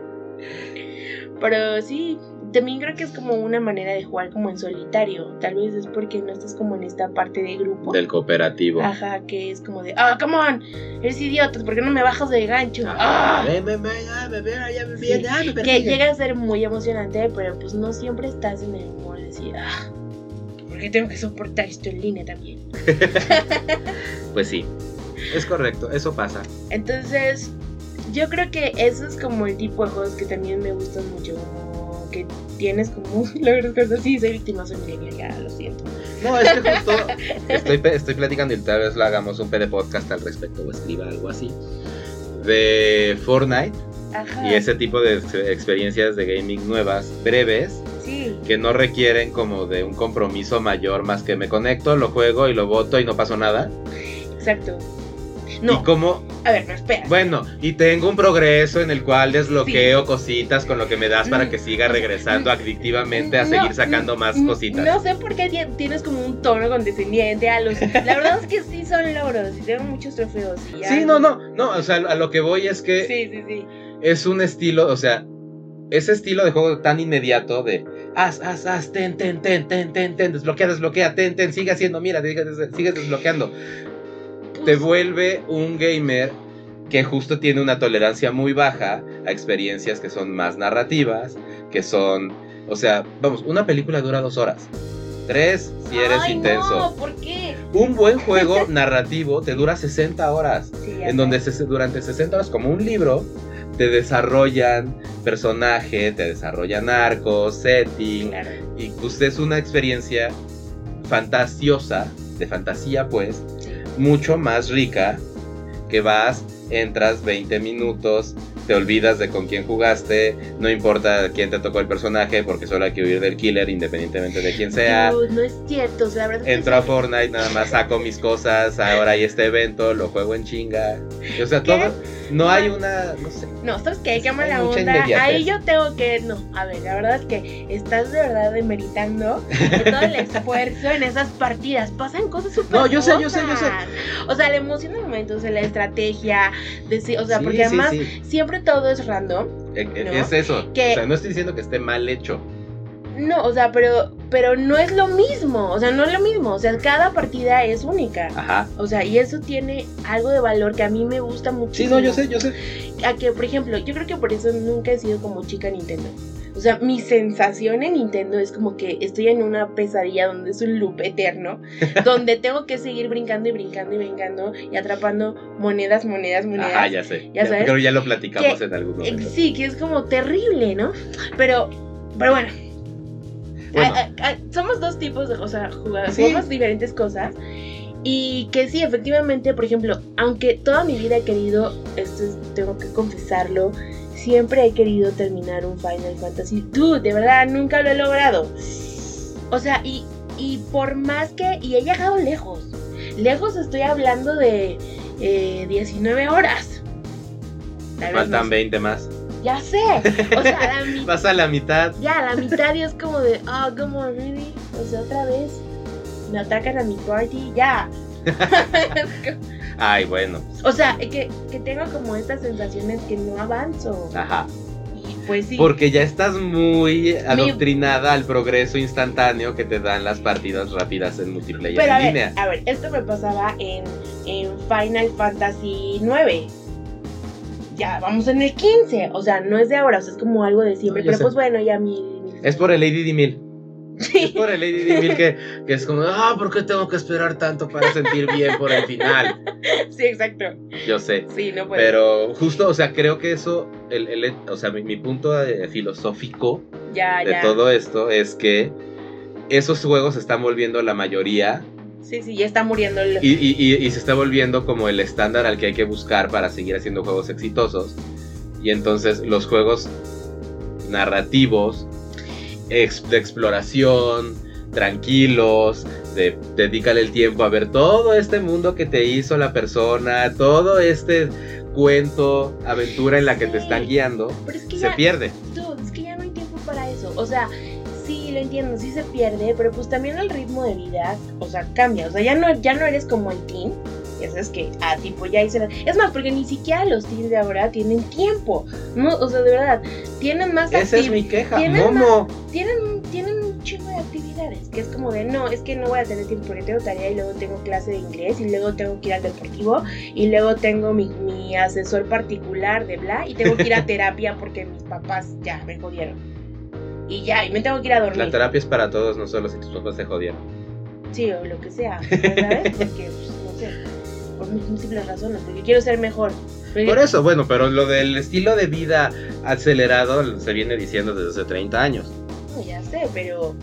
Pero sí, también creo que es como una manera de jugar como en solitario. Tal vez es porque no estás como en esta parte de grupo. Del cooperativo. Ajá, que es como de, ah, come on, eres idiota, ¿por qué no me bajas del gancho? Ah. Ven, ven, ven, ah, me ven, ya me Sí, viene, ah, me Que llega a ser muy emocionante, pero pues no siempre estás en el humor de decir, ah, ¿por qué tengo que soportar esto en línea también? Pues sí, es correcto, eso pasa. Entonces, yo creo que eso es como el tipo de juegos que también me gustan mucho, como que tienes como logros cosas. Sí, soy víctima, soy millennial, ya lo siento. No, es que justo estoy, estoy platicando y tal vez lo hagamos un PD podcast al respecto o escriba algo así. De Fortnite Ajá. y ese tipo de ex- experiencias de gaming nuevas, breves, Sí, que no requieren como de un compromiso mayor más que me conecto, lo juego y lo voto y no pasó nada. exacto. Y No, como, a ver, no, espera. bueno, y tengo un progreso en el cual desbloqueo cositas con lo que me das para Mm, que siga regresando adictivamente a No, seguir sacando más n- cositas. No sé por qué ti- tienes como un tono condescendiente a los... La verdad es que sí son logros y tengo muchos trofeos. Y ya- Sí, no, no, no, o sea, a lo que voy es que Sí, sí, sí. es un estilo, o sea, ese estilo de juego tan inmediato de haz, haz, haz, ten, ten, ten, ten, ten, ten, desbloquea, desbloquea, ten, ten, sigue haciendo, mira, sigue, sigue desbloqueando. Te vuelve un gamer que justo tiene una tolerancia muy baja a experiencias que son más narrativas, que son, o sea, vamos, una película dura dos horas. Tres si eres Ay, intenso. No, ¿por qué? Un buen juego narrativo te dura 60 horas Sí, en sé. donde se- durante 60 horas, como un libro, te desarrollan personaje, te desarrollan arcos, setting, Claro. y pues es una experiencia fantasiosa, de fantasía pues. Mucho más rica, que vas, entras 20 minutos, te olvidas de con quién jugaste, no importa quién te tocó el personaje, porque solo hay que huir del killer independientemente de quién sea. No es cierto, o sea, la verdad es que Entro a. Fortnite, nada más saco mis cosas, ahora hay este evento, lo juego en chinga. O sea, ¿Qué? todo, no hay una, no sé. No, ¿sabes qué? Qué Hay mala mucha onda. Ahí yo tengo que. No, a ver, la verdad es que estás de verdad demeritando todo el esfuerzo en esas partidas. Pasan cosas súper. No, yo sé, yo sé, yo sé. O sea, la emoción del momento, o sea, la estrategia. De, o sea, Sí, porque sí, además sí. siempre todo es random. Eh, eh, ¿no? Es eso. Que- O sea, no estoy diciendo que esté mal hecho. No, o sea, pero, pero no es lo mismo. O sea, no es lo mismo. O sea, cada partida es única. Ajá. O sea, y eso tiene algo de valor que a mí me gusta Sí, muchísimo. no, yo sé, yo sé. a que, por ejemplo, yo creo que por eso nunca he sido como chica Nintendo. O sea, mi sensación en Nintendo es como que estoy en una pesadilla donde es un loop eterno, donde tengo que seguir brincando y brincando y brincando y atrapando monedas, monedas, monedas. Ajá, ya sé. Ya sabes. Creo ya lo platicamos Que- en algún momento. Sí, que es como terrible, ¿no? Pero, pero bueno, Bueno, Ah, ah, ah, somos dos tipos de, o sea, jugadores, Sí. jugamos diferentes cosas. Y que sí, efectivamente, por ejemplo, aunque toda mi vida he querido, esto es- tengo que confesarlo, siempre he querido terminar un Final Fantasy. Dude, de verdad, nunca lo he logrado. O sea, y, y por más que, y he llegado lejos. Lejos estoy hablando de eh, 19 horas. Tal vez faltan más. 20 más. Ya sé. O sea, la mitad. Vas a la mitad. Ya, la mitad y es como de, ah, come on, really? O sea, otra vez me atacan a mi party, ya. Ay, bueno. o sea, que, que tengo como estas sensaciones que no avanzo. Ajá. Pues sí. Porque ya estás muy adoctrinada al progreso instantáneo que te dan las partidas rápidas en multiplayer Pero a en ver, línea. a ver, esto me pasaba en, en Final Fantasy 9. Ya, vamos en el 15. O sea, no es de ahora, o sea, es como algo de siempre. No, pero sé. pues bueno, ya mi. mi- Es por el ADD 1000. Es por el ADD 1000 que, que es como, ah, ¿por qué tengo que esperar tanto para sentir bien por el final? sí, exacto. Yo sé. Sí, no puedo. Pero justo, o sea, creo que eso, el, el- o sea, mi, mi punto filosófico ya, de ya. todo esto es que esos juegos se están volviendo la mayoría Sí, sí, ya está muriendo el. y, y- y- y se está volviendo como el estándar al que hay que buscar para seguir haciendo juegos exitosos. Y entonces los juegos narrativos, ex- de exploración, tranquilos, de dedícale el tiempo a ver todo este mundo que te hizo la persona, todo este cuento, aventura en la que te están guiando, Pero es que se ya, pierde. Dude, es que ya no hay tiempo para eso. O sea, sí, lo entiendo, sí se pierde, pero pues también el ritmo de vida, o sea, cambia. O sea, ya no, ya no eres como el teen. Sabes que, ah, tipo, ya hice la... Es más, porque ni siquiera los teens de ahora tienen tiempo. No, o sea, de verdad, tienen más Esa es mi queja, ¿Tienen Momo. tienen, tienen un chingo de actividades, que es como de, no, es que no voy a tener tiempo porque tengo tarea y luego tengo clase de inglés y luego tengo que ir al deportivo y luego tengo mi, mi asesor particular de bla y tengo que ir a terapia porque mis papás ya me jodieron. Y ya, y me tengo que ir a La dormir. terapia es para todos, no solo si tus papás te jodieron. Sí, o lo que sea, ¿sabes? Porque, pues, no sé. Por múltiples razones, porque quiero ser mejor. Porque- Por eso, bueno, pero lo del estilo de vida acelerado se viene diciendo desde hace 30 años. No, ya sé, pero.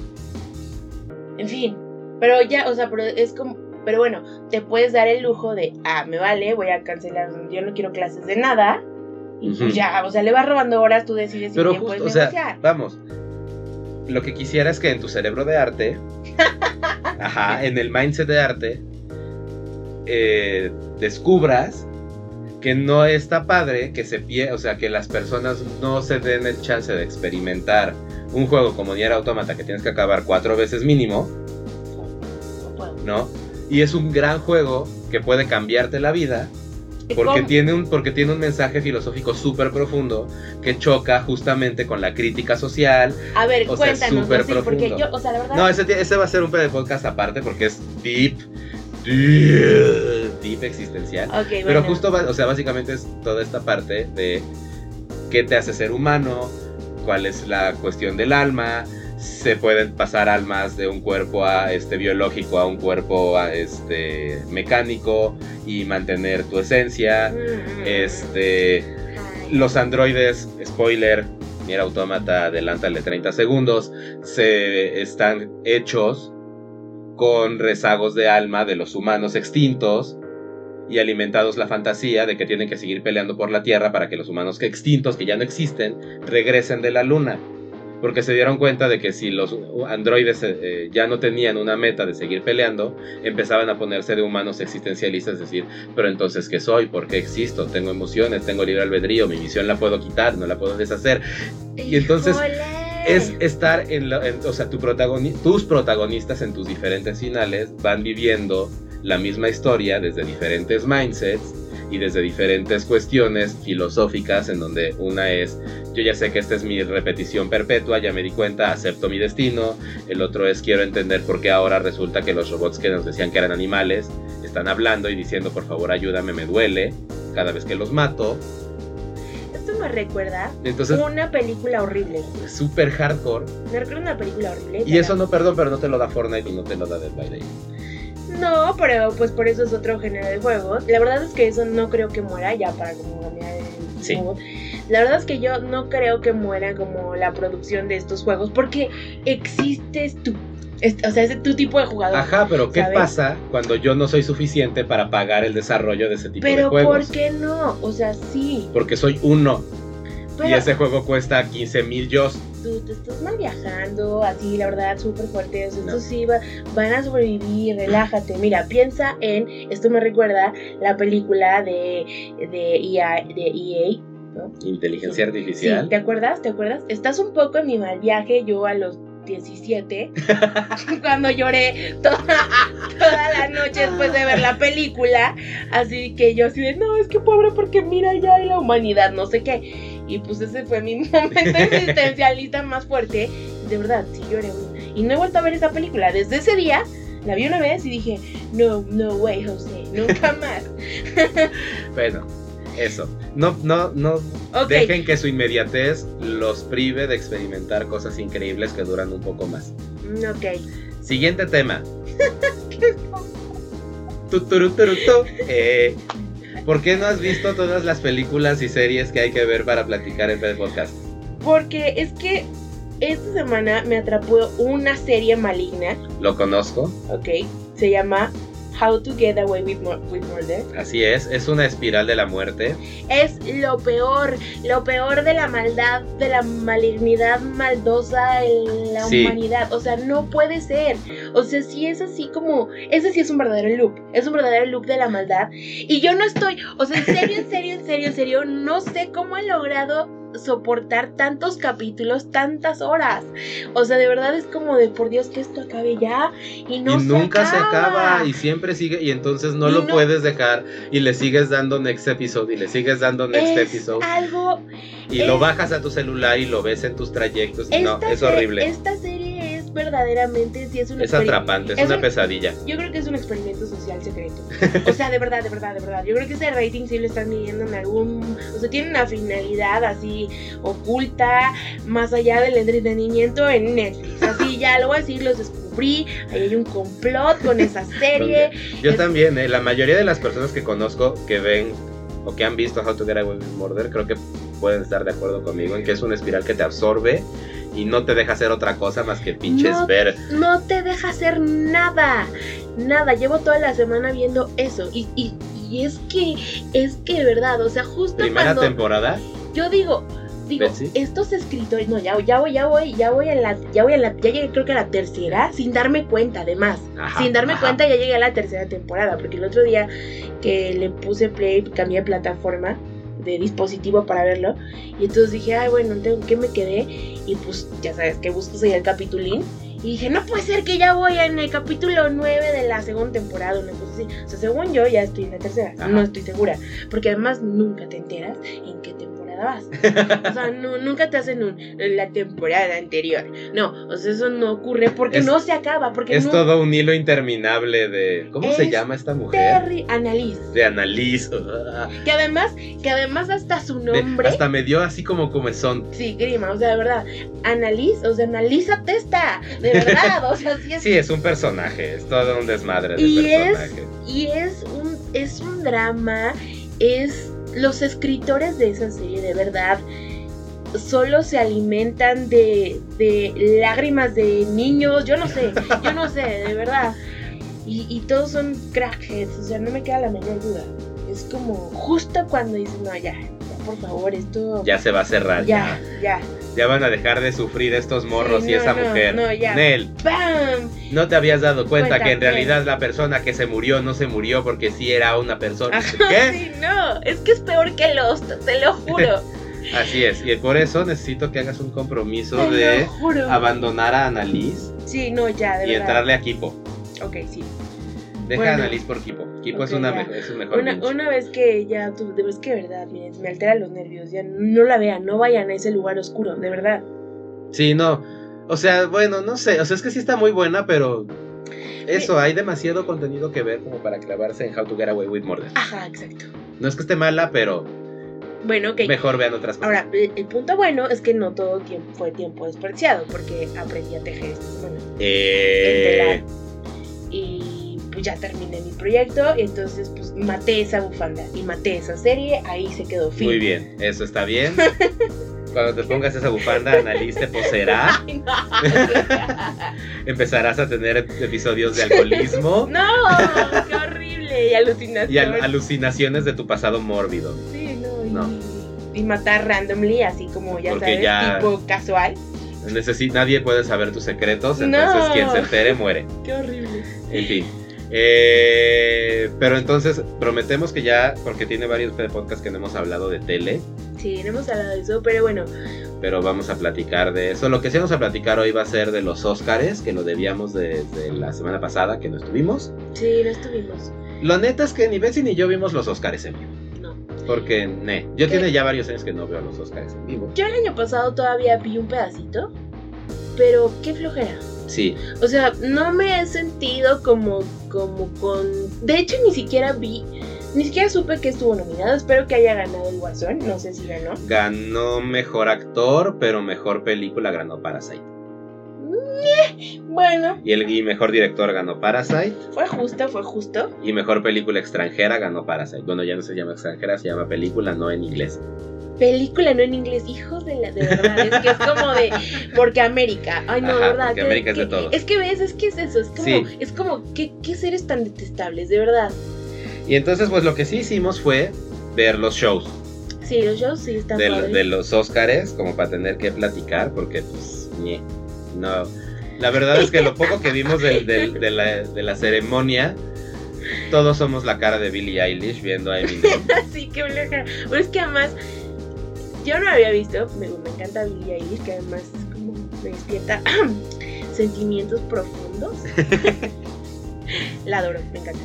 En fin. Pero ya, o sea, pero es como. Pero bueno, te puedes dar el lujo de, ah, me vale, voy a cancelar, yo no quiero clases de nada. Y pues ya, o sea, le vas robando horas, tú decides si Pero bien justo, puedes o sea, vamos. Lo que quisiera es que en tu cerebro de arte, ajá, en el mindset de arte, eh, descubras que no está padre que se pie, o sea, que las personas no se den el chance de experimentar un juego como Nier Automata que tienes que acabar cuatro veces mínimo, No. Y es un gran juego que puede cambiarte la vida porque tiene un, porque tiene un mensaje filosófico súper profundo que choca justamente con la crítica social. A ver, o sea, cuéntanos, súper ¿no? Sí, profundo. yo, o sea, la verdad. No, ese va a ser un podcast aparte porque es deep, deep, existencial. Pero bueno. justo, o sea, básicamente es toda esta parte de qué te hace ser humano, cuál es la cuestión del alma, se pueden pasar almas de un cuerpo a este biológico a un cuerpo a este mecánico y mantener tu esencia. Mm, mm, Este, ay. los androides, spoiler, Nier Automata, adelántale 30 segundos, se están hechos con rezagos de alma de los humanos extintos y alimentados la fantasía de que tienen que seguir peleando por la Tierra para que los humanos que extintos, que ya no existen, regresen de la Luna. Porque se dieron cuenta de que si los androides eh, eh, ya no tenían una meta de seguir peleando, empezaban a ponerse de humanos existencialistas, es decir, pero entonces, ¿qué soy? ¿Por qué existo? Tengo emociones, tengo libre albedrío, mi misión la puedo quitar, no la puedo deshacer. Y entonces. Es estar en, la- o sea, tus protagonistas en tus diferentes finales van viviendo la misma historia desde diferentes mindsets y desde diferentes cuestiones filosóficas en donde una es yo ya sé que esta es mi repetición perpetua, ya me di cuenta, acepto mi destino, el otro es quiero entender por qué ahora resulta que los robots que nos decían que eran animales están hablando y diciendo por favor ayúdame, me duele cada vez que los mato. Esto me recuerda Entonces una película horrible. súper hardcore Me recuerda una película horrible. y eso no, perdón, pero no te lo da Fortnite y no te lo da Dead by Day. No, pero pues por eso es otro género de juego. La verdad es que eso no creo que muera ya para como cambiar el Sí. La verdad es que yo no creo que muera como la producción de estos juegos porque existes tú. Es- o sea, es tu tipo de jugador. Ajá, pero ¿qué ¿sabes? pasa cuando yo no soy suficiente para pagar el desarrollo de ese tipo de pero juegos? ¿por qué no? O sea, sí. Porque soy uno Pero y ese juego cuesta 15 mil yo. tú te estás mal viajando, así, la verdad, súper fuerte. O sea, No. sí va- van a sobrevivir, relájate. Mira, piensa en, esto me recuerda la película de, de, EA, de EA, ¿no? Inteligencia Sí, artificial. ¿te acuerdas? ¿Te acuerdas? Estás un poco en mi mal viaje, yo a los 17, cuando lloré toda, toda la noche después de ver la película, así que yo así de, no, es que pobre porque mira ya hay la humanidad, no sé qué. Y pues ese fue mi momento existencialista más fuerte, de verdad, sí lloré. Y no he vuelto a ver esa película, desde ese día la vi una vez y dije, no, no way, José, nunca más. Bueno, eso. No, no, no dejen que su inmediatez los prive de experimentar cosas increíbles que duran un poco más. mm, ok. Siguiente tema. Tu, tu. Eh, ¿Por qué no has visto todas las películas y series que hay que ver para platicar en el podcast? Porque es que esta semana me atrapó una serie maligna, Lo conozco, ¿ok? Se llama How to Get Away with, with Murder. así es, es una espiral de la muerte. Es lo peor, lo peor de la maldad, de la malignidad maldosa en la Sí. humanidad. O sea, no puede ser. O sea, sí es así como, ese sí es un verdadero loop, es un verdadero loop de la maldad. Y yo no estoy, o sea, en serio, en serio, en serio, en serio, no sé cómo han logrado soportar tantos capítulos, tantas horas. O sea, de verdad es como de por Dios que esto acabe ya y no y se nunca acaba. se acaba y siempre sigue y entonces no Y lo no- puedes dejar y le sigues dando next episode y le sigues dando next es episode algo y lo bajas a tu celular y lo ves en tus trayectos. no, es horrible. Esta serie es verdaderamente, sí es un Es atrapante, es, es una un- pesadilla. Yo creo que es un experimento social secreto. O sea, de verdad, de verdad, de verdad. Yo creo que ese rating sí lo están midiendo en algún. O sea, tiene una finalidad así oculta, más allá del entretenimiento en Netflix. Así ya lo voy a decir, los, escu- descubrí, ahí hay un complot con esa serie. Yo Es- también, ¿eh? la mayoría de las personas que conozco que ven o que han visto How to Get Away with Murder, creo que pueden estar de acuerdo conmigo en que es una espiral que te absorbe y no te deja hacer otra cosa más que pinches No. ver. No te deja hacer nada, nada. Llevo toda la semana viendo eso y, y, y es que, es que de verdad, o sea, justo Primera cuando temporada, yo digo, digo, Betsy. estos escritores, no, ya, ya voy, ya voy, ya voy a la, ya voy a la, ya llegué creo que a la tercera, sin darme cuenta, además. Ajá, sin darme ajá. cuenta ya llegué a la tercera temporada, porque el otro día que le puse play, cambié de plataforma de dispositivo para verlo, y entonces dije, ay, bueno, tengo que me quedé, y pues ya sabes que buscas ahí el capitulín, y dije, no puede ser que ya voy en el capítulo 9 de la segunda temporada, una cosa así. O sea, según yo, ya estoy en la tercera, Ajá. no estoy segura, porque además nunca te enteras en qué temporada vas. O sea, no- nunca te hacen un, la temporada anterior. No, o sea, eso no ocurre porque Es- no se acaba, porque es no... todo un hilo interminable de... ¿Cómo se llama esta mujer? Terry Annalise. De analizo. Que además, que además hasta su De- nombre. hasta me dio así como comezón. Sí, grima, o sea, de verdad. Annalise, o sea, analízate esta. De verdad, o sea, sí es. Sí, es un personaje, es todo un desmadre de Y es-. Y es un, es un drama. Es. Los escritores de esa serie, de verdad. Solo se alimentan de, de lágrimas de niños. Yo no sé, yo no sé, de verdad. Y, y todos son crackheads, o sea, no me queda la menor duda. Es como justo cuando dicen, no, ya, ya, por favor, esto. Ya se va a cerrar. ya, ya. Ya van a dejar de sufrir estos morros Sí, y no, esa no, mujer. no, ya. Nel, ¡Bam! ¿no te habías dado cuenta, Cuenta que en realidad la persona que se murió no se murió porque sí era una persona? Ajá, ¿Qué? Sí, no, es que es peor que Lost, te lo juro. Así es, y por eso necesito que hagas un compromiso te de abandonar a Annalise Sí, no, ya, de y verdad. entrarle a Kipo. Ok, sí. Deja Bueno. a Annalise por Kipo. Kipo es, una es un mejor Una, una vez que ya tú, de verdad que de verdad, miren, me altera los nervios, ya no la vean, no vayan a ese lugar oscuro, de verdad. Sí, no. O sea, bueno, no sé. O sea, es que sí está muy buena, pero. Eso, hay demasiado contenido que ver como para clavarse en How to Get Away with Murder. Ajá, exacto. No es que esté mala, pero Bueno, ok. mejor vean otras cosas. Ahora, el, el punto bueno es que no todo tiempo fue tiempo desperdiciado, porque aprendí a tejer esta semana. Eh, pues ya terminé mi proyecto y entonces pues maté esa bufanda y maté esa serie, ahí se quedó fin. muy bien, eso está bien. Cuando te pongas esa bufanda, Annalise te poseerá. Ay, no. Empezarás a tener episodios de alcoholismo no, qué horrible y alucinación. y al- alucinaciones de tu pasado mórbido. sí, no, y, No. y matar randomly así como ya Porque sabes, ya- tipo casual. Necesi- nadie puede saber tus secretos, entonces No. quien se entere muere. Qué horrible. En fin. Eh, pero entonces prometemos que ya, porque tiene varios podcasts que no hemos hablado de tele, Sí, no hemos hablado de eso, pero bueno, pero vamos a platicar de eso. Lo que sí vamos a platicar hoy va a ser de los Óscares, que lo debíamos desde la semana pasada que no estuvimos. sí, no estuvimos. Lo neta es que ni Betsy ni yo vimos los Óscares en vivo. No. Porque, ne, yo ¿Qué? tiene ya varios años que no veo los Óscares en vivo. Yo el año pasado todavía vi un pedacito, pero qué flojera. Sí, O sea, no me he sentido como, como con... De hecho, ni siquiera vi, ni siquiera supe que estuvo nominado. Espero que haya ganado el Guasón, no sé si ganó. ganó mejor actor, pero mejor película ganó Parasite. Bueno, Y el y mejor director ganó Parasite. fue justo, fue justo. Y mejor película extranjera ganó Parasite. Bueno, ya no se llama extranjera, se llama película, no en inglés. Película no en inglés, hijos de la... De verdad, es que es como de... Porque América. Ay, no, Ajá, verdad. porque que- América es de todos. Es que ves, es que es eso, es como... Sí. Es como, ¿qué, ¿qué seres tan detestables? De verdad. Y entonces, pues lo que sí hicimos fue ver los shows Sí, los shows sí están de, de los Óscares, como para tener que platicar, porque pues, ñe, no. La verdad es que lo poco que vimos de, la, de la ceremonia, todos somos la cara de Billie Eilish viendo a Eminem. Así que flojera. Pero es que además, yo no había visto, me, me encanta Billie Eilish, que además es como me despierta sentimientos profundos. La adoro, me encanta.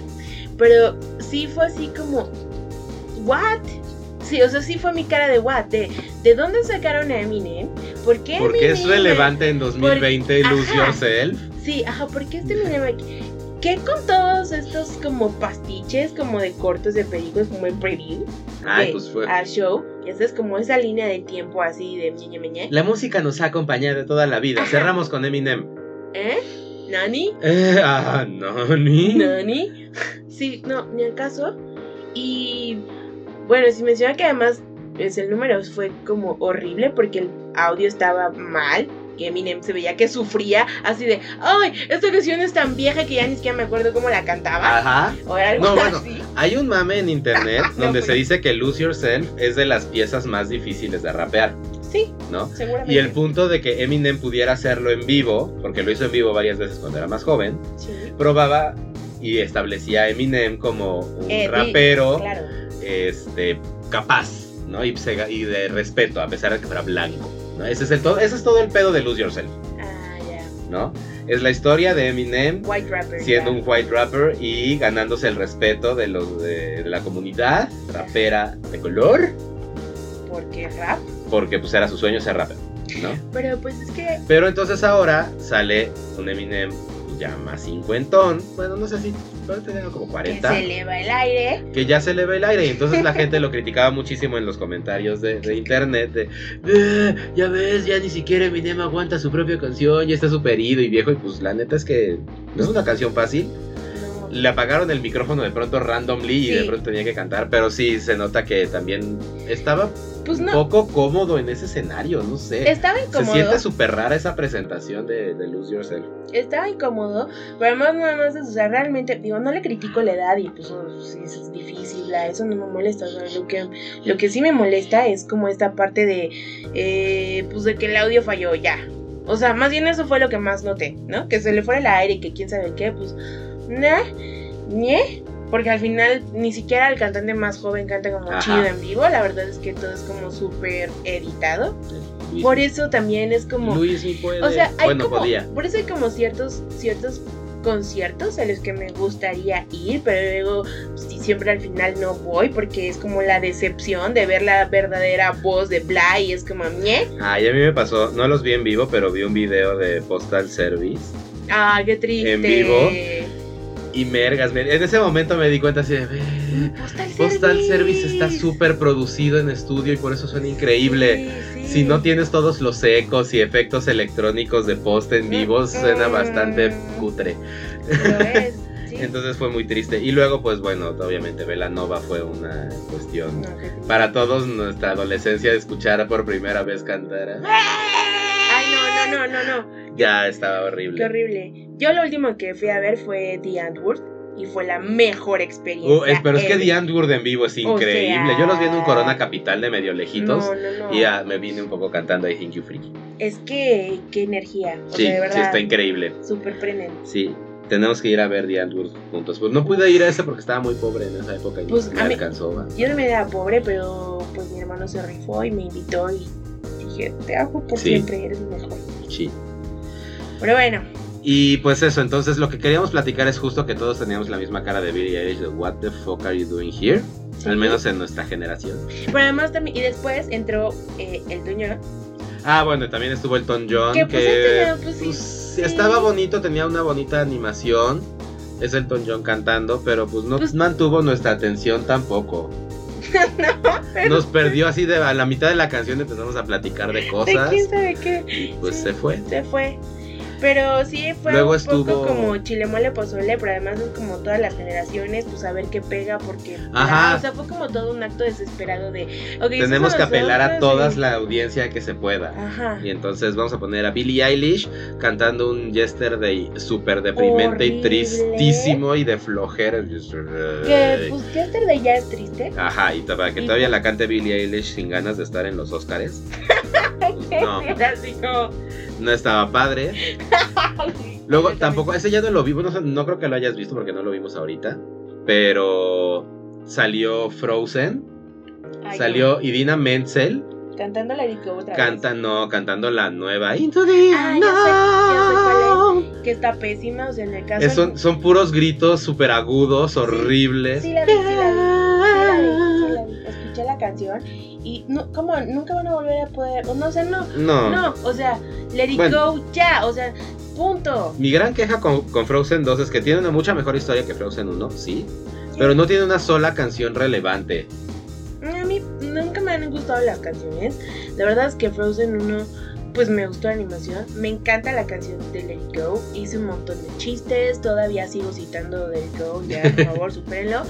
Pero sí fue así como, ¿what? Sí, o sea, sí fue mi cara de what, de, ¿de dónde sacaron a Eminem? ¿Por qué Porque es Eminem? relevante en 2020 Por- Lose ajá. Yourself. Sí, ajá, ¿por qué este Eminem aquí? ¿Qué con todos estos como pastiches, como de cortos de películas, como el preview? Ay, pues fue. al show. Esa es como esa línea de tiempo así de ñe, ñe, ñe. La música nos ha acompañado toda la vida. Cerramos con Eminem. ¿Eh? ¿Nani? Eh, ah, Nani. ¿Nani? Sí, no, ni al caso. Y bueno, si menciona que además pues, el número fue como horrible porque el audio estaba mal. Que Eminem se veía que sufría así de, ay, esta canción es tan vieja que ya ni siquiera me acuerdo cómo la cantaba. Ajá. O algo No, bueno, así. hay un mame en internet No, donde se pues. dice que Lose Yourself es de las piezas más difíciles de rapear, Sí, ¿no? seguramente. Y el punto de que Eminem pudiera hacerlo en vivo, porque lo hizo en vivo varias veces cuando era más joven, Sí. probaba y establecía a Eminem como un Eh, rapero Claro. este, capaz, ¿no? Y de respeto, a pesar de que fuera blanco. ¿No? Ese, es el todo, ese es todo el pedo de Lose Yourself, Ah, ya. ¿no? Es la historia de Eminem White rapper. siendo un white rapper y ganándose el respeto de los de, de la comunidad rapera de color, Porque rap. porque pues era su sueño ser rapper, ¿no? Pero pues es que. Pero entonces ahora sale un Eminem ya más cincuentón, bueno, no sé si pero tenía como Que 40, se eleva el aire. que ya se le ve el aire y entonces la gente lo criticaba muchísimo en los comentarios de, de internet de "Eh, ya ves, ya ni siquiera Eminem aguanta su propia canción, ya está super ido y viejo y pues la neta es que no es una canción fácil. Le apagaron el micrófono de pronto randomly y Sí. de pronto tenía que cantar, pero sí se nota que también estaba Pues un no. poco cómodo en ese escenario, no sé. Estaba Se incómodo. siente súper rara esa presentación de, de Lose Yourself. Estaba incómodo. Pero además, nada más, es, o sea, realmente, digo, no le critico la edad y pues oh, sí, es difícil, la- eso no me molesta. o sea, lo, que, lo que sí me molesta es como esta parte de, eh, pues de que el audio falló ya. O sea, más bien eso fue lo que más noté, ¿no? Que se le fuera el aire y que quién sabe qué, pues, nah, ñe. Porque al final ni siquiera el cantante más joven canta como Ajá. chido en vivo. La verdad es que todo es como súper editado. Luis, Por eso también es como... Luis ni puede. O sea, hay bueno, como, podía. por eso hay como ciertos, ciertos conciertos a los que me gustaría ir, pero luego sí, siempre al final no voy porque es como la decepción de ver la verdadera voz de Bly y es como, ¿ñe? Ay, a mí me pasó, no los vi en vivo, pero vi un video de Postal Service. Ah, qué triste. ¿En vivo? Y mergas, me- en ese momento me di cuenta así de. "Ve, Postal, Postal Service está súper producido en estudio y por eso suena increíble. Sí, sí. Si no tienes todos los ecos y efectos electrónicos de post en vivo, suena bastante cutre. Lo es, sí. Entonces fue muy triste. Y luego, pues bueno, obviamente Velanova fue una cuestión para todos nuestra adolescencia de escuchar por primera vez cantar. Ay, no, no, no, no, no. Ya estaba horrible. Qué horrible. Yo lo último que fui a ver fue The Antwoord y fue la mejor experiencia. Uh, es- pero es que. The Antwoord en vivo es increíble. Yo los vi en un Corona Capital de medio lejitos. No, no, no. Y ya me vine un poco cantando I Think You Freaky. Es que, qué energía. O Sí, sea, de sí, verdad. está increíble. Súper prenden. Sí, tenemos que ir a ver The Antwoord juntos. Pues no pude ir a ese porque estaba muy pobre en esa época y Pues, me mí- alcanzó. Yo también era pobre, pero pues mi hermano se rifó y me invitó y dije, te hago por Sí. siempre, eres mejor. Sí. Pero bueno, Y pues eso, entonces lo que queríamos platicar es justo que todos teníamos la misma cara de Billie Eilish de What the fuck are you doing here? Sí. Al menos en nuestra generación. pero además también, y después entró eh, el Toño. Ah, bueno, también estuvo Elton John, Que, pues, John, pues, sí, pues, sí. estaba bonito, tenía una bonita animación. Es Elton John cantando, pero pues no Pues- mantuvo nuestra atención tampoco. no, pero Nos perdió así de a la mitad de la canción empezamos a platicar de de cosas quién sabe qué. y pues Sí. se fue. Se fue. Pero sí fue Luego un estuvo- poco como chile mole pozole, pero además es como todas las generaciones, pues a ver qué pega, porque Ajá. ah, o sea, fue como todo un acto desesperado de Tenemos que apelar a nosotros toda y- la audiencia que se pueda. Ajá. Y entonces vamos a poner a Billie Eilish cantando un Yesterday súper deprimente y tristísimo y de flojera. Que pues Yesterday ya es triste. Ajá, y para que todavía la cante Billie Eilish sin ganas de estar en los Oscars. pues, no, Era así como, no estaba padre. Luego, tampoco, ese ya no lo vimos, no, creo que lo hayas visto porque no lo vimos ahorita. Pero salió Frozen. Ay, salió Idina Menzel. Cantando la Rico otra canta, vez. no, cantando la nueva Into the Ah, ya sé, ya sé cuál Unknown. Que está pésima, o sea, en el caso. Es- son, son puros gritos súper agudos, horribles. Sí, la vi, sí la vi. Canción y no, ¿cómo? Nunca van a volver a poder. o No, o sea, no. No. No, o sea, let it Bueno. go ya, o sea, punto. Mi gran queja con, con Frozen 2 es que tiene una mucha mejor historia que Frozen 1, sí. Pero no tiene una sola canción relevante. A mí nunca me han gustado las canciones. La verdad es que Frozen 1 pues me gustó la animación. Me encanta la canción de Let It Go. Hice un montón de chistes. Todavía sigo citando Let It Go. Ya, por favor, supérenlo.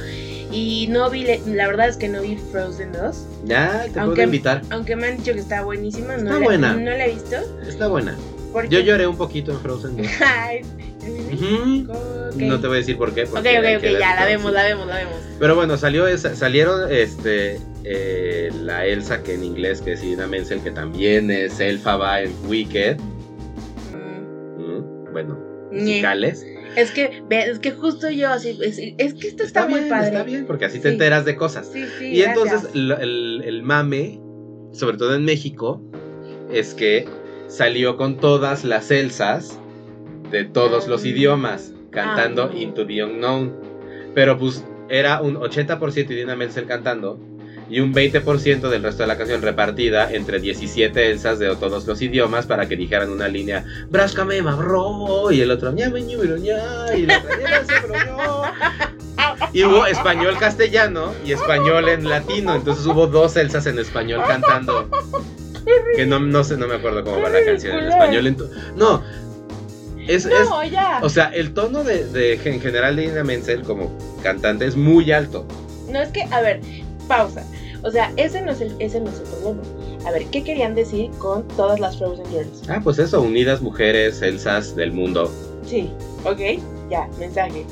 Y no vi, la verdad es que no vi Frozen 2. Ya, te Aunque- puedo invitar. Aunque me han dicho que está buenísima. No Está la, buena. No la he visto. Está buena. Porque... Yo lloré un poquito en Frozen 2. Ay. No te voy a decir por qué. Ok, porque ok, ok, ya, la vemos, la vemos, la vemos. Pero bueno, salió esa, salieron este eh, la Elsa que en inglés que es Idina Menzel que también es Elfaba en Wicked. Mm, Mm, Bueno, musicales. Es que, es que justo yo así, es, es que esto está, muy bien, padre. está bien, porque así te enteras de cosas. Sí, sí, y entonces gracias. el, el mame, sobre todo en México, es que salió con todas las Elsas de todos los Ah. idiomas, cantando Ah. Into the Unknown. Pero pues era un 80% Idina Menzel cantando y un 20% del resto de la canción repartida entre 17 Elsas de todos los idiomas para que dijeran una línea Bráscame bro y el otro ñame ñúmero ña y la. Y hubo español castellano y español en latino, entonces hubo dos Elsas en español cantando. Que no, no sé, no me acuerdo cómo va la canción en español. ento- No, es, es- No, ya. o sea, el tono de, de- en general de Idina Menzel como cantante es muy alto. No es que, a ver, pausa. O sea, ese no es el, ese no es el problema. A ver, ¿qué querían decir con todas las Frozen Girls? Ah, pues eso, unidas mujeres, Elsas del mundo. Sí, ok, ya, mensaje.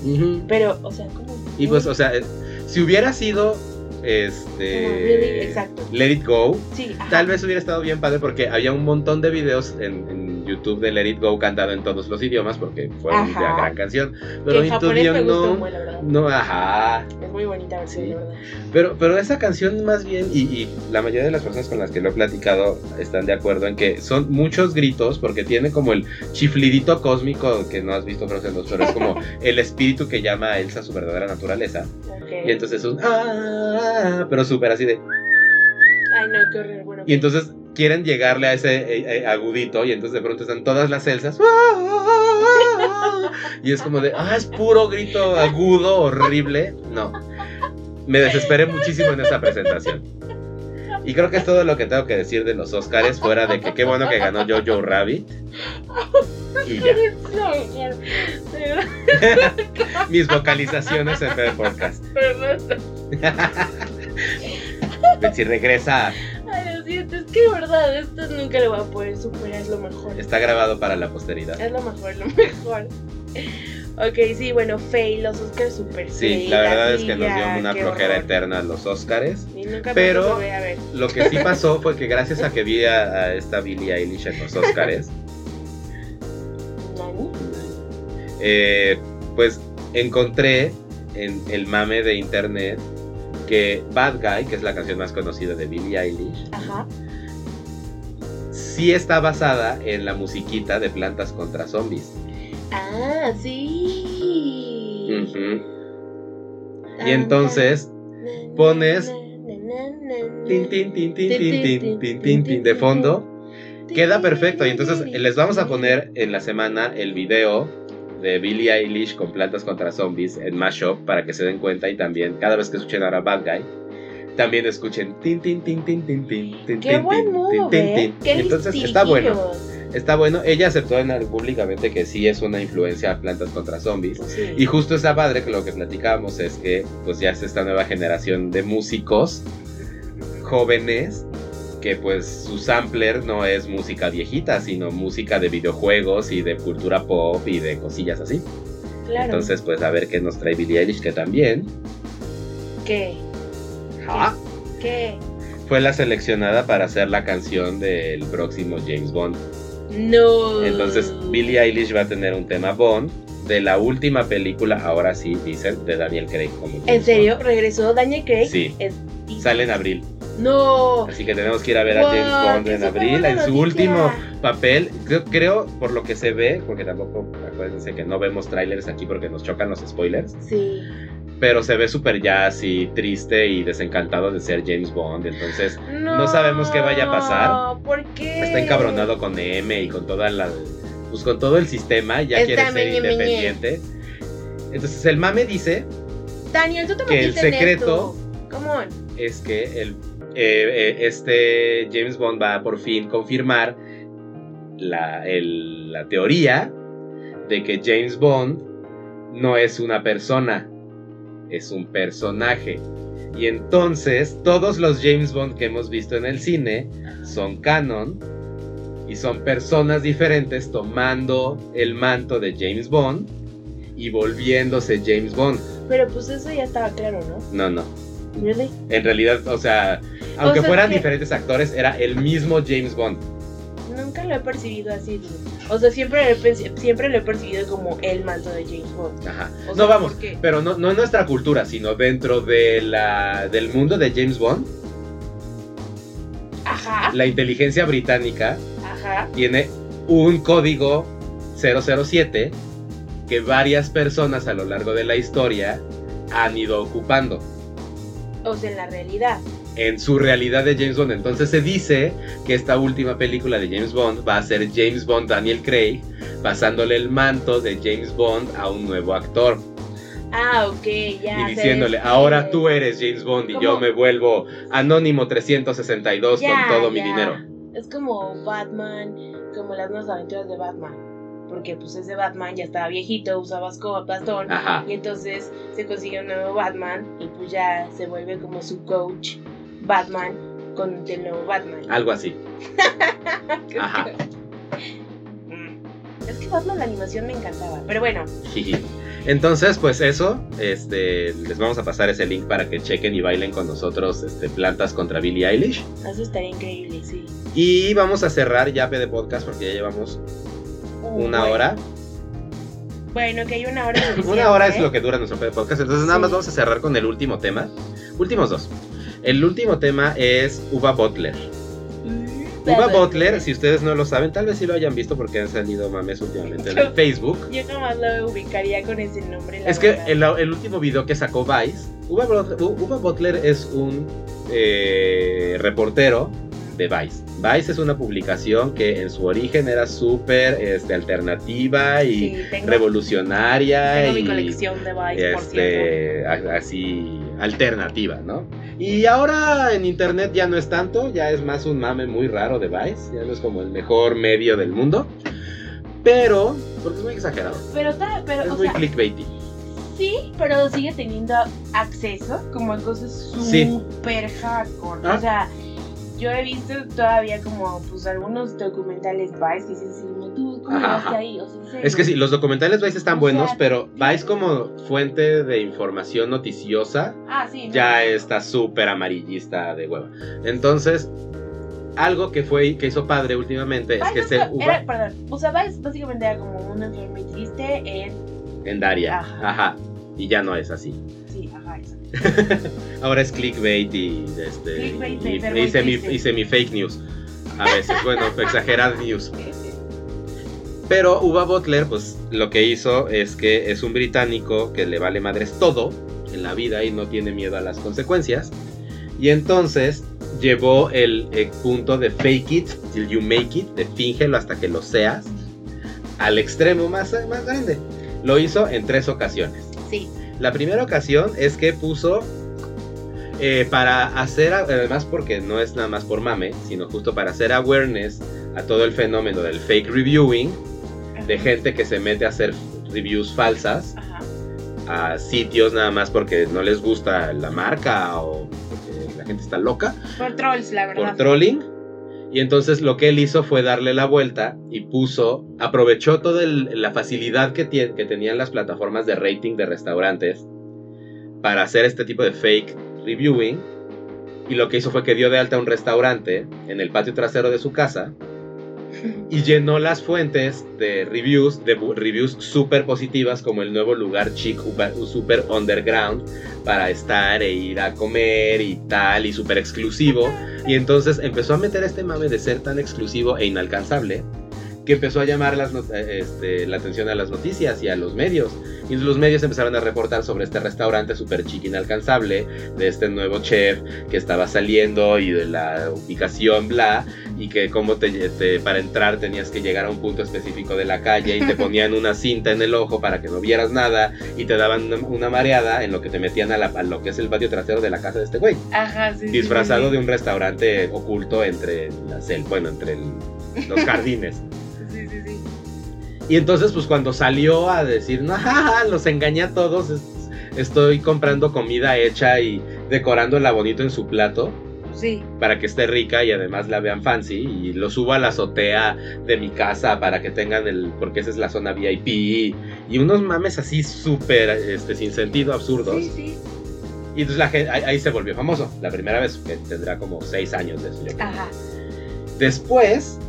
Pero, o sea, ¿cómo? Y pues, o sea, eh, si hubiera sido este really, exacto. Let It Go, Sí, tal vez hubiera estado bien padre porque había un montón de videos en, en YouTube de Let It Go cantado en todos los idiomas porque fue una Ajá. gran canción. que Pero en japonés me gustó Unknown, muy, la verdad. no, ajá. Es muy bonita versión, Sí. la verdad. Pero, pero esa canción más bien, y, y la mayoría de las personas con las que lo he platicado están de acuerdo en que son muchos gritos porque tiene como el chiflidito cósmico que no has visto Frozen 2, pero es como el espíritu que llama a Elsa su verdadera naturaleza. Y entonces es un ah, pero súper así de... Ay, no, qué horror. Bueno, Y entonces quieren llegarle a ese eh, eh, agudito y entonces de pronto están todas las Elsas. "Ah", Y es como de, ah, es puro grito agudo, horrible. No. Me desesperé muchísimo en esa presentación. Y creo que es todo lo que tengo que decir de los Oscars, fuera de que qué bueno que ganó Jojo Rabbit. Y ya. Mis vocalizaciones en el podcast. perdón. Betsy regresa. Ay, lo siento, es que de verdad, esto nunca lo voy a poder superar, es lo mejor. Está grabado para la posteridad. Es lo mejor, lo mejor. Ok, sí, bueno, Faye, los Oscars super Sí, la verdad es que nos dio una flojera horror. eterna los Oscars. Y nunca Pero-. Lo que sí pasó fue que gracias a que vi a, a esta Billie Eilish en los Oscars, Nani? Pues encontré en el mame de internet que Bad Guy, que es la canción más conocida de Billie Eilish, sí está basada en la musiquita de Plantas contra Zombies. Ah, sí. Y entonces pones de fondo queda perfecto. Y entonces les vamos a poner en la semana el video de Billie Eilish con plantas contra zombies en Mashup para que se den cuenta. Y también cada vez que escuchen ahora Bad Guy también escuchen tin tin tin tin tin tin tin Qué tin, buen tin, move, tin, tin, ¿eh? entonces está bueno. Está bueno. Ella aceptó en públicamente que sí es una influencia a plantas contra zombies. Sí. y justo está padre que lo que platicábamos es que pues ya es esta nueva generación de músicos jóvenes que pues su sampler no es música viejita, sino música de videojuegos y de cultura pop y de cosillas así. claro. Entonces pues a ver qué nos trae Billie Eilish que también ¿Qué? ah, ¿Qué? fue la seleccionada para hacer la canción del próximo James Bond. No. Entonces Billie Eilish va a tener un tema Bond de la última película, ahora sí dicen, de Daniel Craig como ¿En serio? Bond. ¿Regresó Daniel Craig? Sí. Es- Sale en abril. No. Así que tenemos que ir a ver a James Bond en abril, en su último papel. Creo, creo, por lo que se ve, porque tampoco acuérdense que no vemos trailers aquí porque nos chocan los spoilers, Sí. pero se ve súper ya así triste y desencantado de ser James Bond. Entonces No sabemos qué vaya a pasar. ¿Por qué? está encabronado con M y con toda la. Pues con todo el sistema, ya Está quiere ser meñe, meñe. independiente. Entonces el mame dice Daniel, tú te que el secreto- esto. Come on. es que el, eh, eh, este James Bond va a por fin confirmar la, el- la teoría de que James Bond no es una persona, es un personaje. Y entonces todos los James Bond que hemos visto en el cine son canon y son personas diferentes tomando el manto de James Bond y volviéndose James Bond. Pero pues eso ya estaba claro, ¿no? No, no. ¿Really? En realidad, o sea, aunque sea, fueran diferentes actores, era el mismo James Bond. Nunca lo he percibido así. O sea, siempre lo he, perci- siempre lo he percibido como el manto de James Bond. Ajá. O sea, no vamos, pero no, no en nuestra cultura, sino dentro de la, del mundo de James Bond, Ajá, la inteligencia británica ajá. tiene un código 007 que varias personas a lo largo de la historia han ido ocupando O sea, en la realidad. en su realidad de James Bond. Entonces se dice que esta última película de James Bond va a ser James Bond Daniel Craig pasándole el manto de James Bond a un nuevo actor Ah, ok, ya. y diciéndole, ahora tú eres James Bond y yo me vuelvo Anónimo 362 Ya, con todo mi dinero. Es como Batman, como las nuevas aventuras de Batman. Porque pues ese Batman ya estaba viejito, usaba escoba, bastón. Ajá. Y entonces se consigue un nuevo Batman y pues ya se vuelve como su coach Batman con el nuevo Batman. Algo así. Ajá. Mm. Es que Batman la animación me encantaba. Pero bueno. Entonces, pues eso, este, les vamos a pasar ese link para que chequen y bailen con nosotros este, Plantas contra Billie Eilish. eso estaría increíble, sí. Y vamos a cerrar ya de podcast porque ya llevamos una Bueno. hora. Bueno, que hay una hora suficiente. Una hora es lo que dura nuestro podcast. Entonces nada más vamos a cerrar con el último tema. Últimos dos. El último tema es Uva Butler. Mm, Uva Butler, si ustedes no lo saben, tal vez sí lo hayan visto porque han salido mames últimamente en el Facebook. Yo nomás lo ubicaría con ese nombre. la Es que el, el último video que sacó Vice, Uva Butler es un eh, reportero de Vice. Vice es una publicación que en su origen era súper este, alternativa y Sí, tengo, revolucionaria tengo mi y colección de Vice, por cierto. este, a- así alternativa, ¿no? Y ahora en internet ya no es tanto, ya es más un mame muy raro de Vice, ya no es como el mejor medio del mundo. Pero, porque es muy exagerado, Pero, pero es o muy sea, clickbaity. sí, pero sigue teniendo acceso como a cosas Sí. súper hardcore. Ah. O sea, yo he visto todavía como pues algunos documentales Vice que dicen así, como, tú, ¿cómo ajá. ahí? O sea. Es que sí, los documentales Vice están O buenos, pero Vice como fuente de información noticiosa Ah, sí. ya no. está súper amarillista de hueva. Entonces, algo que fue que hizo padre últimamente es que se uva era, perdón, o sea, Vice básicamente era como una enfermedad muy triste en... en Daria. Ajá. Ajá. Y ya no es así. Ahora es clickbait y este Clickbait y, enfermo y y semi, triste. y semi fake news. A veces, bueno, exagerad news. Pero Uva Butler, pues lo que hizo es que es un británico que le vale madres todo en la vida y no tiene miedo a las consecuencias. Y entonces llevó el, punto de fake it till you make it, de fíngelo hasta que lo seas, al extremo más, más grande. Lo hizo en tres ocasiones. Sí. La primera ocasión es que puso eh, para hacer, además porque no es nada más por mame, sino justo para hacer awareness a todo el fenómeno del fake reviewing, de gente que se mete a hacer reviews falsas Ajá. a sitios nada más porque no les gusta la marca o porque la gente está loca Por trolls, la verdad. por trolling. Y entonces lo que él hizo fue darle la vuelta y puso, aprovechó toda la facilidad que, que tenían las plataformas de rating de restaurantes para hacer este tipo de fake reviewing. Y lo que hizo fue que dio de alta un restaurante en el patio trasero de su casa y llenó las fuentes de reviews, de reviews súper positivas como el nuevo lugar chic, super underground para estar e ir a comer y tal, y súper exclusivo. Y entonces empezó a meter este mame de ser tan exclusivo e inalcanzable que empezó a llamar las este, la atención a las noticias y a los medios. Y los medios empezaron a reportar sobre este restaurante súper chic inalcanzable, de este nuevo chef que estaba saliendo y de la ubicación, bla, y que como te, te- para entrar tenías que llegar a un punto específico de la calle y te ponían una cinta en el ojo para que no vieras nada y te daban una, una mareada en lo que te metían a, la- a lo que es el patio trasero de la casa de este güey Ajá, sí. disfrazado sí. de un restaurante oculto entre la bueno, entre el- los jardines. Y entonces, pues cuando salió a decir, no, jaja, los engañé a todos, es- estoy comprando comida hecha y decorándola bonito en su plato Sí. para que esté rica y además la vean fancy y lo subo a la azotea de mi casa para que tengan el porque esa es la zona VIP y unos mames así súper este sin sentido absurdos Sí, sí. y entonces la gente ahí, ahí se volvió famoso la primera vez que tendrá como seis años de eso yo. Ajá. después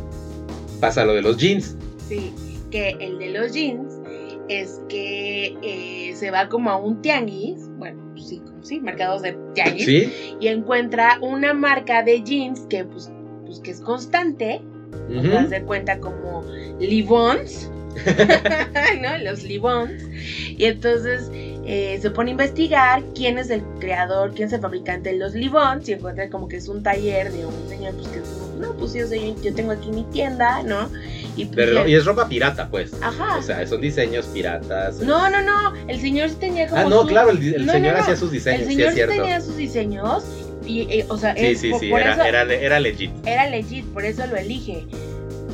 pasa lo de los jeans Sí. Que el de los jeans es que eh, se va como a un tianguis. Bueno, sí, como sí, mercados de tianguis. sí Y encuentra una marca de jeans que, pues, pues que es constante. Ujú. Te das de cuenta como Livons. ¿No? Los Livons. Y entonces eh, se pone a investigar quién es el creador, quién es el fabricante de los Livons. Y encuentra como que es un taller de un señor, pues que es no, pues sí, o sea, yo, yo tengo aquí mi tienda, ¿no? Y, pues, ro- ya- y es ropa pirata pues Ajá. o sea son diseños piratas No, no, no. El señor sí tenía como. ah no claro el, el No, señor no, no. hacía sus diseños El señor es sí cierto tenía sus diseños. Y, eh, o sea, sí es- sí por- sí por era, eso era, era legit era legit, por eso lo elige.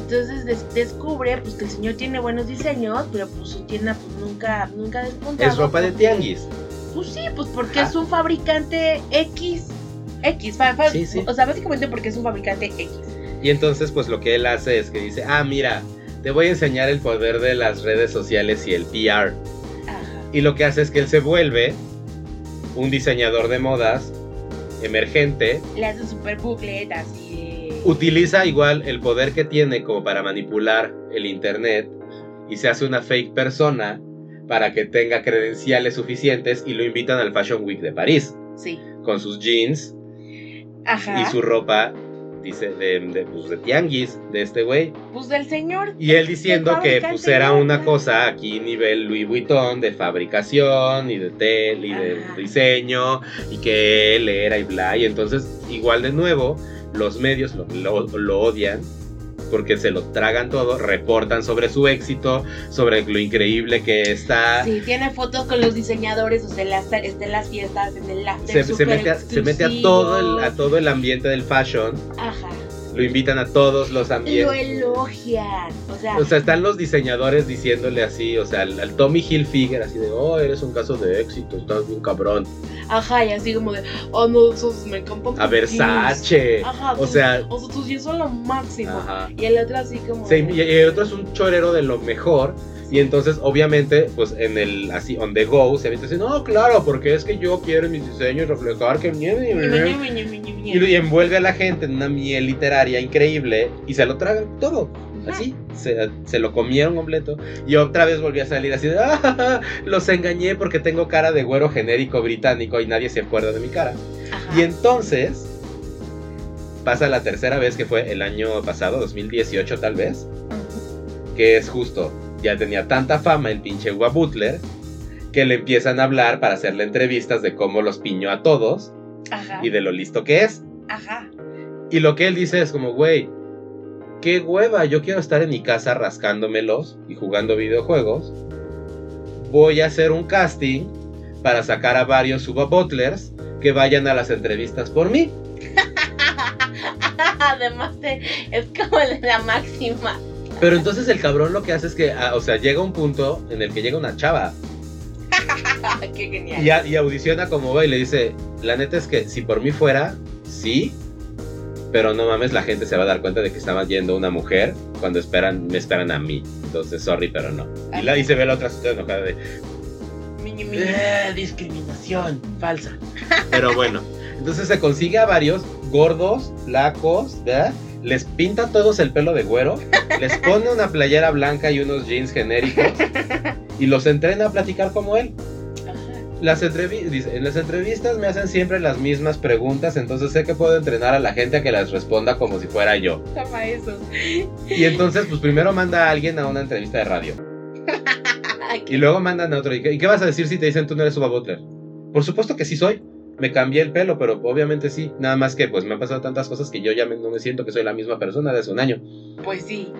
Entonces des- descubre pues que el señor tiene buenos diseños, pero pues su tienda pues nunca, nunca es ropa de tianguis Pues sí, pues porque Ajá. es un fabricante X. X, fa- fa- Sí, sí. o sea, básicamente porque es un fabricante X. Y entonces, pues lo que él hace es que dice, ah, mira, te voy a enseñar el poder de las redes sociales y el PR. Ajá. Y lo que hace es que él se vuelve un diseñador de modas emergente, Le hace un super booklet así. Utiliza igual el poder que tiene como para manipular el internet y se hace una fake persona para que tenga credenciales suficientes y lo invitan al Fashion Week de París Sí. con sus jeans Ajá. y su ropa dice de, de, pues, de tianguis de este güey Pues del señor. Y él diciendo que pues era una cosa aquí nivel Louis Vuitton de fabricación y de tel y de diseño y que él era y bla y entonces igual de nuevo los medios lo, lo- lo odian porque se lo tragan todo, reportan sobre su éxito, sobre lo increíble que está. Sí, tiene fotos con los diseñadores, o sea, las, en las fiestas, en el after Se, se mete a, se mete a todo el, a todo el ambiente del fashion, Ajá. Lo invitan a todos los Lo ambientes. elogian. O sea, O sea, están los diseñadores diciéndole así, o sea, al, al Tommy Hilfiger, así de, oh, eres un caso de éxito, estás bien cabrón. ajá, y así como de, oh no, esos me encantan. A tus jeans". Versace. Ajá, o tus- sea, o sea, tus jeans son lo máximo. ajá. Y el otro así como. Sí, de- y el otro es un chorero de lo mejor. Y entonces, obviamente, pues en el así, on the go, se avienta así, no, claro, porque es que yo quiero en mis diseños reflejar que. Y, envuelve a la gente en una miel literaria increíble y se lo tragan todo. Así, se, se lo comieron completo. Y otra vez volví a salir así de, "Ah, los engañé porque tengo cara de güero genérico británico y nadie se acuerda de mi cara. Ajá. Y entonces pasa la tercera vez que fue el año pasado, 2018 tal vez, que es justo, ya tenía tanta fama el pinche Ua Butler que le empiezan a hablar para hacerle entrevistas de cómo los piñó a todos Ajá. y de lo listo que es. Ajá. Y lo que él dice es como, güey, qué hueva, yo quiero estar en mi casa rascándomelos y jugando videojuegos. Voy a hacer un casting para sacar a varios Suba Butlers que vayan a las entrevistas por mí. Además de, es como la máxima. Pero entonces el cabrón lo que hace es que, ah, o sea, llega un punto en el que llega una chava Qué genial. y, a- y audiciona como va y le dice, la neta es que si por mí fuera, sí, pero no mames, la gente se va a dar cuenta de que estaba yendo una mujer cuando esperan, me esperan a mí. Entonces, sorry, pero no. Y, la, y se ve la otra enojada de. "Eh, discriminación, falsa. Pero bueno, entonces se consigue a varios gordos, flacos, ¿verdad? Les pinta a todos el pelo de güero, les pone una playera blanca y unos jeans genéricos y los entrena a platicar como él. Las dice, en las entrevistas me hacen siempre las mismas preguntas, entonces sé que puedo entrenar a la gente a que las responda como si fuera yo. Toma eso. Y entonces, pues primero manda a alguien a una entrevista de radio. Y luego mandan a otro. ¿Y qué, y qué vas a decir si te dicen tú no eres Suba Butler? Por supuesto que sí soy. Me cambié el pelo, pero obviamente sí. Nada más que pues me han pasado tantas cosas que yo ya me- no me siento que soy la misma persona de hace un año. Pues sí.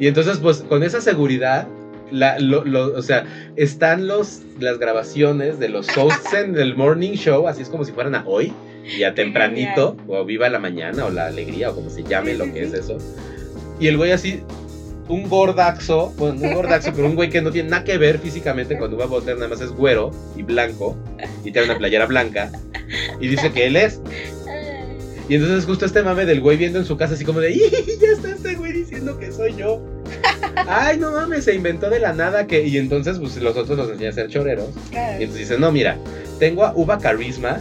Y entonces, pues con esa seguridad, la, lo- lo- o sea, están los, las grabaciones de los hosts en el morning show, así es como si fueran a hoy, y a tempranito, o viva la mañana, o la alegría, o como se llame Sí, lo sí, que sí. es eso. Y el güey así, un gordaxo, bueno, un gordaxo, pero un güey que no tiene nada que ver físicamente con Uva Butler, nada más es güero y blanco, y tiene una playera blanca, y dice que él es. Y entonces justo este mame del güey viendo en su casa así como de, ¡y ya está este güey diciendo que soy yo! Ay, no mames, se inventó de la nada que... Y entonces pues los otros los enseñan a ser choreros. Y entonces dicen, no, mira, tengo a Uva Carisma.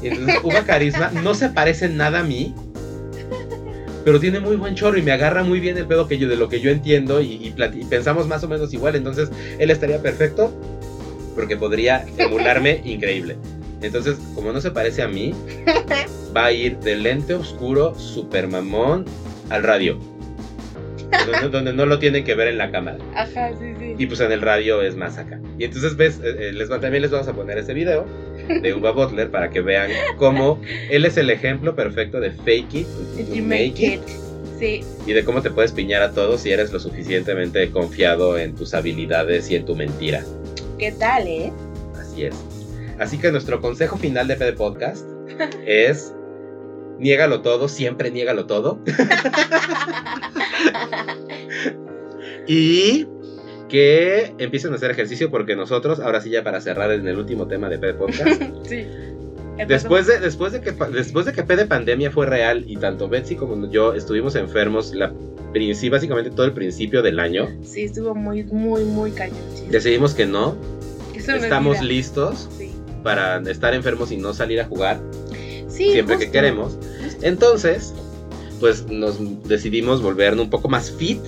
Y entonces Uva Carisma no se parece nada a mí. Pero tiene muy buen chorro y me agarra muy bien el pedo que yo, de lo que yo entiendo y, y pensamos más o menos igual. Entonces él estaría perfecto porque podría emularme increíble. Entonces, como no se parece a mí, va a ir del lente oscuro, super mamón, al radio. Donde, no lo tienen que ver en la cámara. Ajá, sí, sí. Y pues en el radio es más acá. Y entonces ves, eh, eh, les, también les vamos a poner ese video de Uva Butler para que vean cómo él es el ejemplo perfecto de fake it, you make, it. Sí. Y de cómo te puedes piñar a todos si eres lo suficientemente confiado en tus habilidades y en tu mentira. ¿Qué tal, eh? Así es. Así que nuestro consejo final de PD Podcast es niégalo todo, siempre niégalo todo. y que empiecen a hacer ejercicio porque nosotros, ahora sí ya para cerrar en el último tema de PD Podcast. sí. Después de, después, de que, después de que PD Pandemia fue real y tanto Betsy como yo estuvimos enfermos la, básicamente todo el principio del año. Sí, estuvo muy, muy, muy cañón. Decidimos que no. Estamos listos para estar enfermos y no salir a jugar siempre que queremos. Entonces, pues nos decidimos volvernos un poco más fit.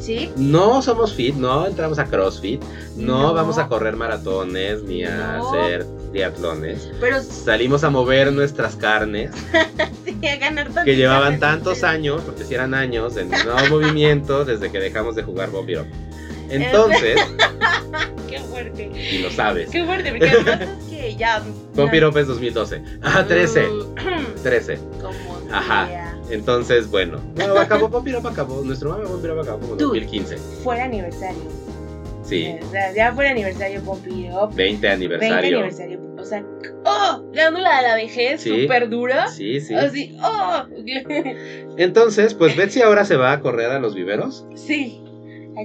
Sí. No somos fit, no entramos a CrossFit, no, vamos a correr maratones ni a hacer triatlones. Pero salimos a mover nuestras carnes. sí, a ganar que llevaban tantos años, porque si eran años en nuevo movimiento desde que dejamos de jugar Bob Entonces, Qué fuerte. Y lo sabes. Qué fuerte, porque además es que ya. Vampiro es 2012. Ajá, 13. 13. Como Ajá. Entonces, bueno. No, acabó Vampiro acabó. Nuestro mame Vampiro acabó como en 2015. Fue aniversario. Sí. O sea, ya fue el aniversario Vampiro. 20 aniversario. 20 aniversario. O sea, ¡oh! Glándula de la vejez, súper dura. Sí, sí. Así, ¡oh! Entonces, pues Betsy ahora se va a correr a los viveros. Sí,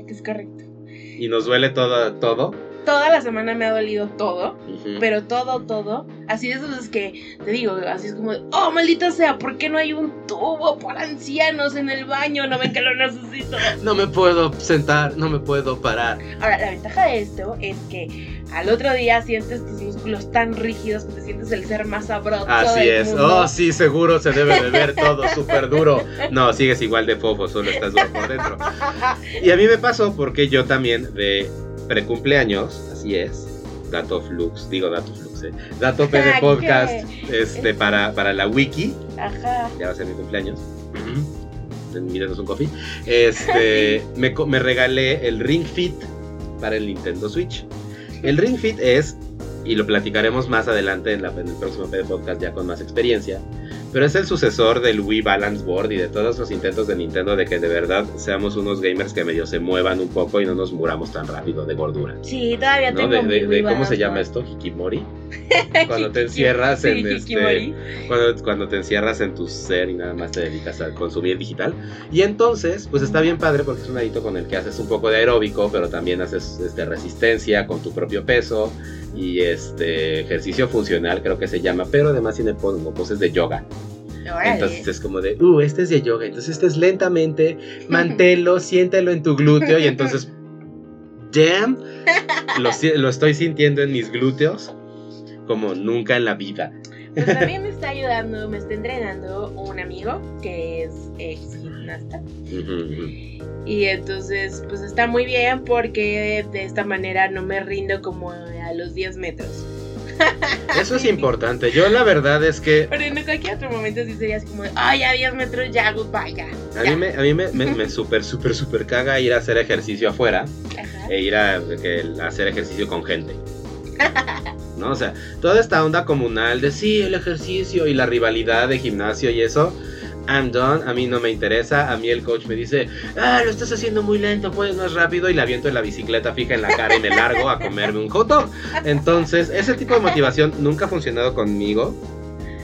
es correcto y nos duele todo, todo. Toda la semana me ha dolido todo, pero todo, todo. Así es es que te digo, así es como, oh, maldita sea, ¿por qué no hay un tubo para ancianos en el baño? No ven que lo necesito. no me puedo sentar, no me puedo parar. Ahora, la ventaja de esto es que al otro día sientes tus músculos tan rígidos que te sientes el ser más sabroso. Así es, oh, sí, seguro se debe de ver todo súper duro. No, sigues igual de fofo, solo estás duro por dentro. Y a mí me pasó porque yo también de precumpleaños, así es. Dato Flux, digo Dato Flux, eh. Dato P de podcast este, para, para la wiki. Ajá. Ya va a ser mi cumpleaños. Mírenos un coffee. Este, me, me regalé el Ring Fit para el Nintendo Switch. El Ring Fit es, y lo platicaremos más adelante en, la, en el próximo PD Podcast ya con más experiencia, pero es el sucesor del Wii Balance Board y de todos los intentos de Nintendo de que de verdad seamos unos gamers que medio se muevan un poco y no nos muramos tan rápido de gordura. Sí, todavía tengo de, ¿Cómo se llama esto? Hikimori. Cuando te encierras en este, cuando, cuando te encierras en tu ser y nada más te dedicas a consumir digital. Y entonces, pues está bien padre porque es un adito con el que haces un poco de aeróbico, pero también haces este, resistencia con tu propio peso y este ejercicio funcional creo que se llama, pero además tiene poses de yoga. Entonces es como de, uh, este es de yoga. Entonces este es lentamente, mantelo, siéntelo en tu glúteo y entonces, damn, lo, lo estoy sintiendo en mis glúteos como nunca en la vida. Pues también me está ayudando, me está entrenando un amigo que es ex gimnasta. Y entonces, pues está muy bien porque de esta manera no me rindo como a los 10 metros. Eso es importante. Yo la verdad es que. Pero en cualquier otro momento sí sería así como, ay, a 10 metros ya, goodbye, ya. A mí me, a mí me, me, super, super, super caga ir a hacer ejercicio afuera e ir a, a hacer ejercicio con gente. ¿no? O sea, toda esta onda comunal de sí, el ejercicio y la rivalidad de gimnasio y eso, I'm done, a mí no me interesa, a mí el coach me dice, ah, lo estás haciendo muy lento, puedes más rápido y le aviento en la bicicleta fija en la cara y me largo a comerme un hot Entonces, ese tipo de motivación nunca ha funcionado conmigo.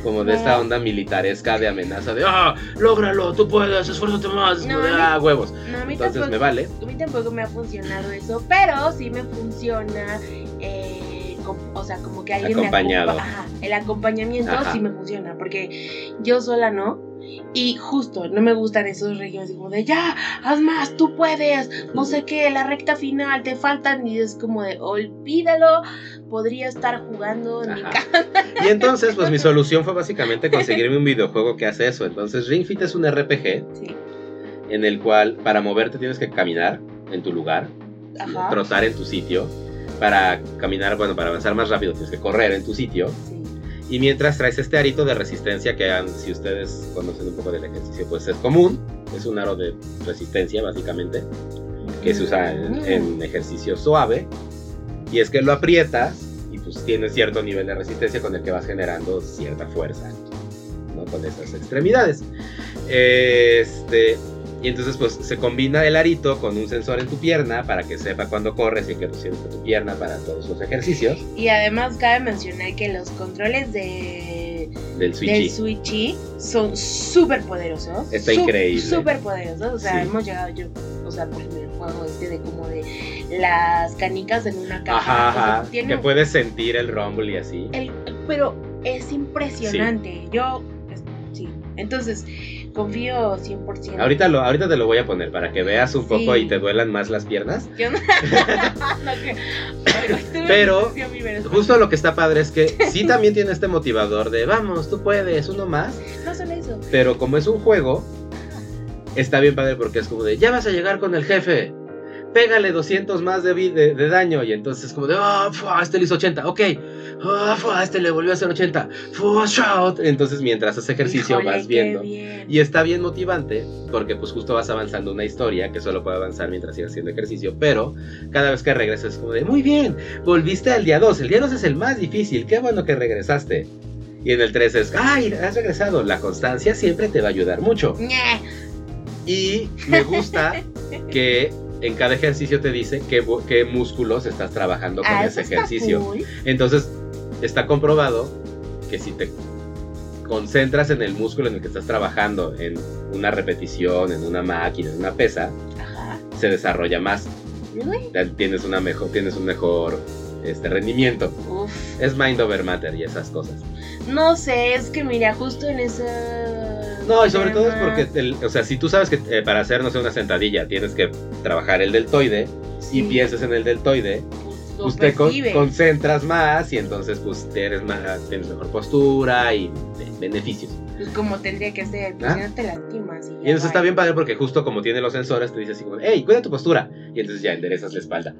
Como de esta onda militaresca de amenaza de ¡Ah! ¡Lógralo! ¡Tú puedes! ¡Esfuérzate más! No, mí- ¡Ah! ¡Huevos! No, a mí Entonces tampoco, me vale. A mí tampoco me ha funcionado eso, pero sí me funciona. eh, com- o sea, como que alguien Acompañado. me acompa- Ajá, el acompañamiento Ajá. sí me funciona, porque yo sola no. Y justo, no me gustan esos regímenes como de ya, haz más, tú puedes, no sé qué, la recta final, te faltan. Y es como de olvídalo, podría estar jugando en mi casa. Y entonces, pues mi solución fue básicamente conseguirme un videojuego que hace eso. Entonces, Ring Fit es un RPG Sí, en el cual para moverte tienes que caminar en tu lugar, ajá. trotar en tu sitio. Para caminar, bueno, para avanzar más rápido tienes que correr en tu sitio. Sí. Y mientras traes este arito de resistencia que si ustedes conocen un poco del ejercicio, pues es común. Es un aro de resistencia, básicamente, que se usa en, Mm. en ejercicio suave. Y es que lo aprietas y pues tienes cierto nivel de resistencia con el que vas generando cierta fuerza, ¿no? Con esas extremidades. Este, y entonces pues se combina el arito con un sensor en tu pierna para que sepa cuándo corres y qué posición está tu pierna para todos los ejercicios Y además cabe mencionar que los controles de del del Switchy. Son súper poderosos. Está increíble. Súper poderosos. O sea, Sí. hemos llegado yo, o sea, por el juego este de como de las canicas en una caja. Ajá, o sea, ajá. tiene Que un- puedes sentir el rumble y así. el- pero es impresionante. Yo, sí. Entonces, confío 100%. Ahorita, lo, ahorita te lo voy a poner para que veas un poco y te duelan más las piernas. Yo no- no, que- Pero. Justo lo que está padre es que sí también tiene este motivador de vamos, tú puedes, uno más. No solo eso. Pero como es un juego, está bien padre porque es como de ya vas a llegar con el jefe. Pégale 200 más de, vi- de, de daño. Y entonces, como de, ah, fua, este le hizo 80, ok. Ah, fua, este le volvió a hacer 80. Fua, shout. Entonces, mientras haces ejercicio, Híjole, vas viendo. bien. Y está bien motivante porque pues justo vas avanzando una historia que solo puede avanzar mientras sigas haciendo ejercicio, pero cada vez que regresas es como de, muy bien, volviste al día 2, el día 2 es el más difícil, qué bueno que regresaste. Y en el 3 es, ay, has regresado, la constancia siempre te va a ayudar mucho. Y me gusta que en cada ejercicio te dice qué, músculos estás trabajando con Ah, ese ejercicio. cool. Entonces, está comprobado que si te concentras en el músculo en el que estás trabajando, en una repetición, en una máquina, en una pesa, Ajá. se desarrolla más. Really? Tienes, una mejor, tienes un mejor este, rendimiento. Uf. Es mind over matter y esas cosas. No sé, es que mira, justo en esa. No, y sobre todo es porque, el- o sea, si tú sabes que eh, para hacer, no sé, una sentadilla tienes que trabajar el deltoide Sí, y piensas en el deltoide, lo pues con- concentras más y entonces pues eres más, tienes mejor postura y beneficios. Pues como tendría que ser, pues ¿Ah? si no te lastimas. Y, Y entonces está bien padre porque justo como tiene los sensores te dice así como, hey, cuida tu postura. Y entonces ya enderezas la espalda.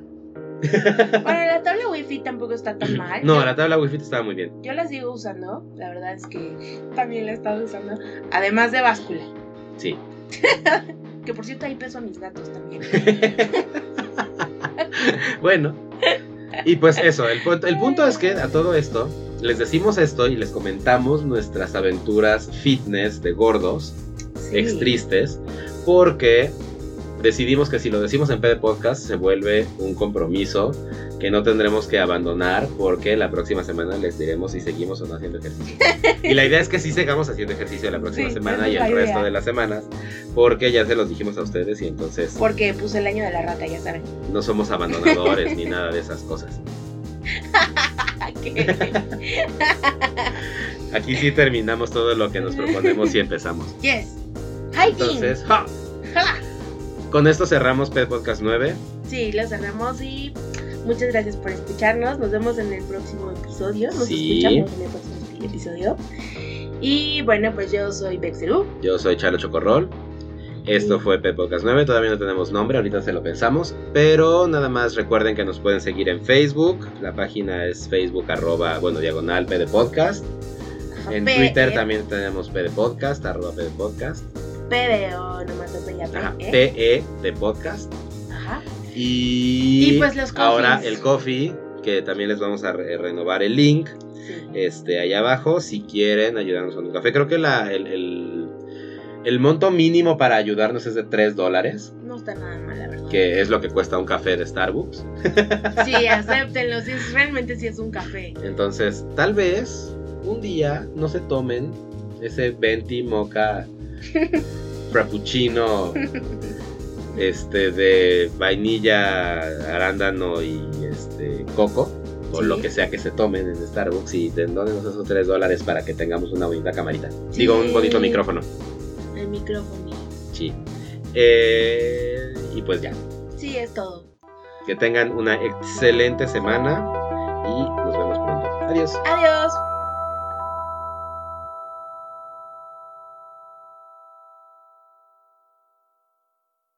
Bueno, la tabla wifi tampoco está tan mal. No, la tabla wifi estaba muy bien. yo la sigo usando. La verdad es que también la he estado usando. Además de báscula. Sí. Que por cierto ahí peso a mis gatos también. bueno. Y pues eso, el, punto- el punto es que a todo esto les decimos esto y les comentamos nuestras aventuras fitness de gordos, Sí. ex tristes, porque decidimos que si lo decimos en PD Podcast se vuelve un compromiso que no tendremos que abandonar porque la próxima semana les diremos si seguimos o no haciendo ejercicio. Y la idea es que sí sigamos haciendo ejercicio la próxima Sí, semana y el resto idea. de las semanas porque ya se los dijimos a ustedes y entonces Porque puse el año de la rata, ya saben. no somos abandonadores ni nada de esas cosas. Aquí sí terminamos todo lo que nos proponemos y empezamos. yes. Hiking. Entonces, ¡ja! ¡Ja! Con esto cerramos PD Podcast 9. Sí, lo cerramos y muchas gracias por escucharnos. Nos vemos en el próximo episodio. Nos Sí. escuchamos en el próximo episodio. Y bueno, pues yo soy Bexeru. Yo soy Chalo Chocorrol. Esto fue PD Podcast 9. Todavía no tenemos nombre, ahorita se lo pensamos. Pero nada más recuerden que nos pueden seguir en Facebook. La página es Facebook arroba, bueno, diagonal PD Podcast. En Twitter también tenemos PD Podcast, arroba PD Podcast. P de O, nomás no ya Ajá. PE de Podcast. Ajá. Y, Y pues los ahora el coffee, que también les vamos a re- renovar el link. Sí. este, allá abajo si quieren ayudarnos con un café. Creo que la, el, el- el monto mínimo para ayudarnos es de 3 dólares, No está nada mal, la verdad. que es lo que cuesta un café de Starbucks. Sí, acéptenlo. Sí, es- realmente sí es un café. Entonces, tal vez un día no se tomen ese venti moca frappuccino este de vainilla, arándano y este coco o lo que sea que se tomen en Starbucks y den esos 3 dólares para que tengamos una bonita camarita. Digo, un bonito micrófono. El micrófono. Sí. Eh, y pues ya. Sí, es todo. Que tengan una excelente semana y nos vemos pronto. Adiós. Adiós.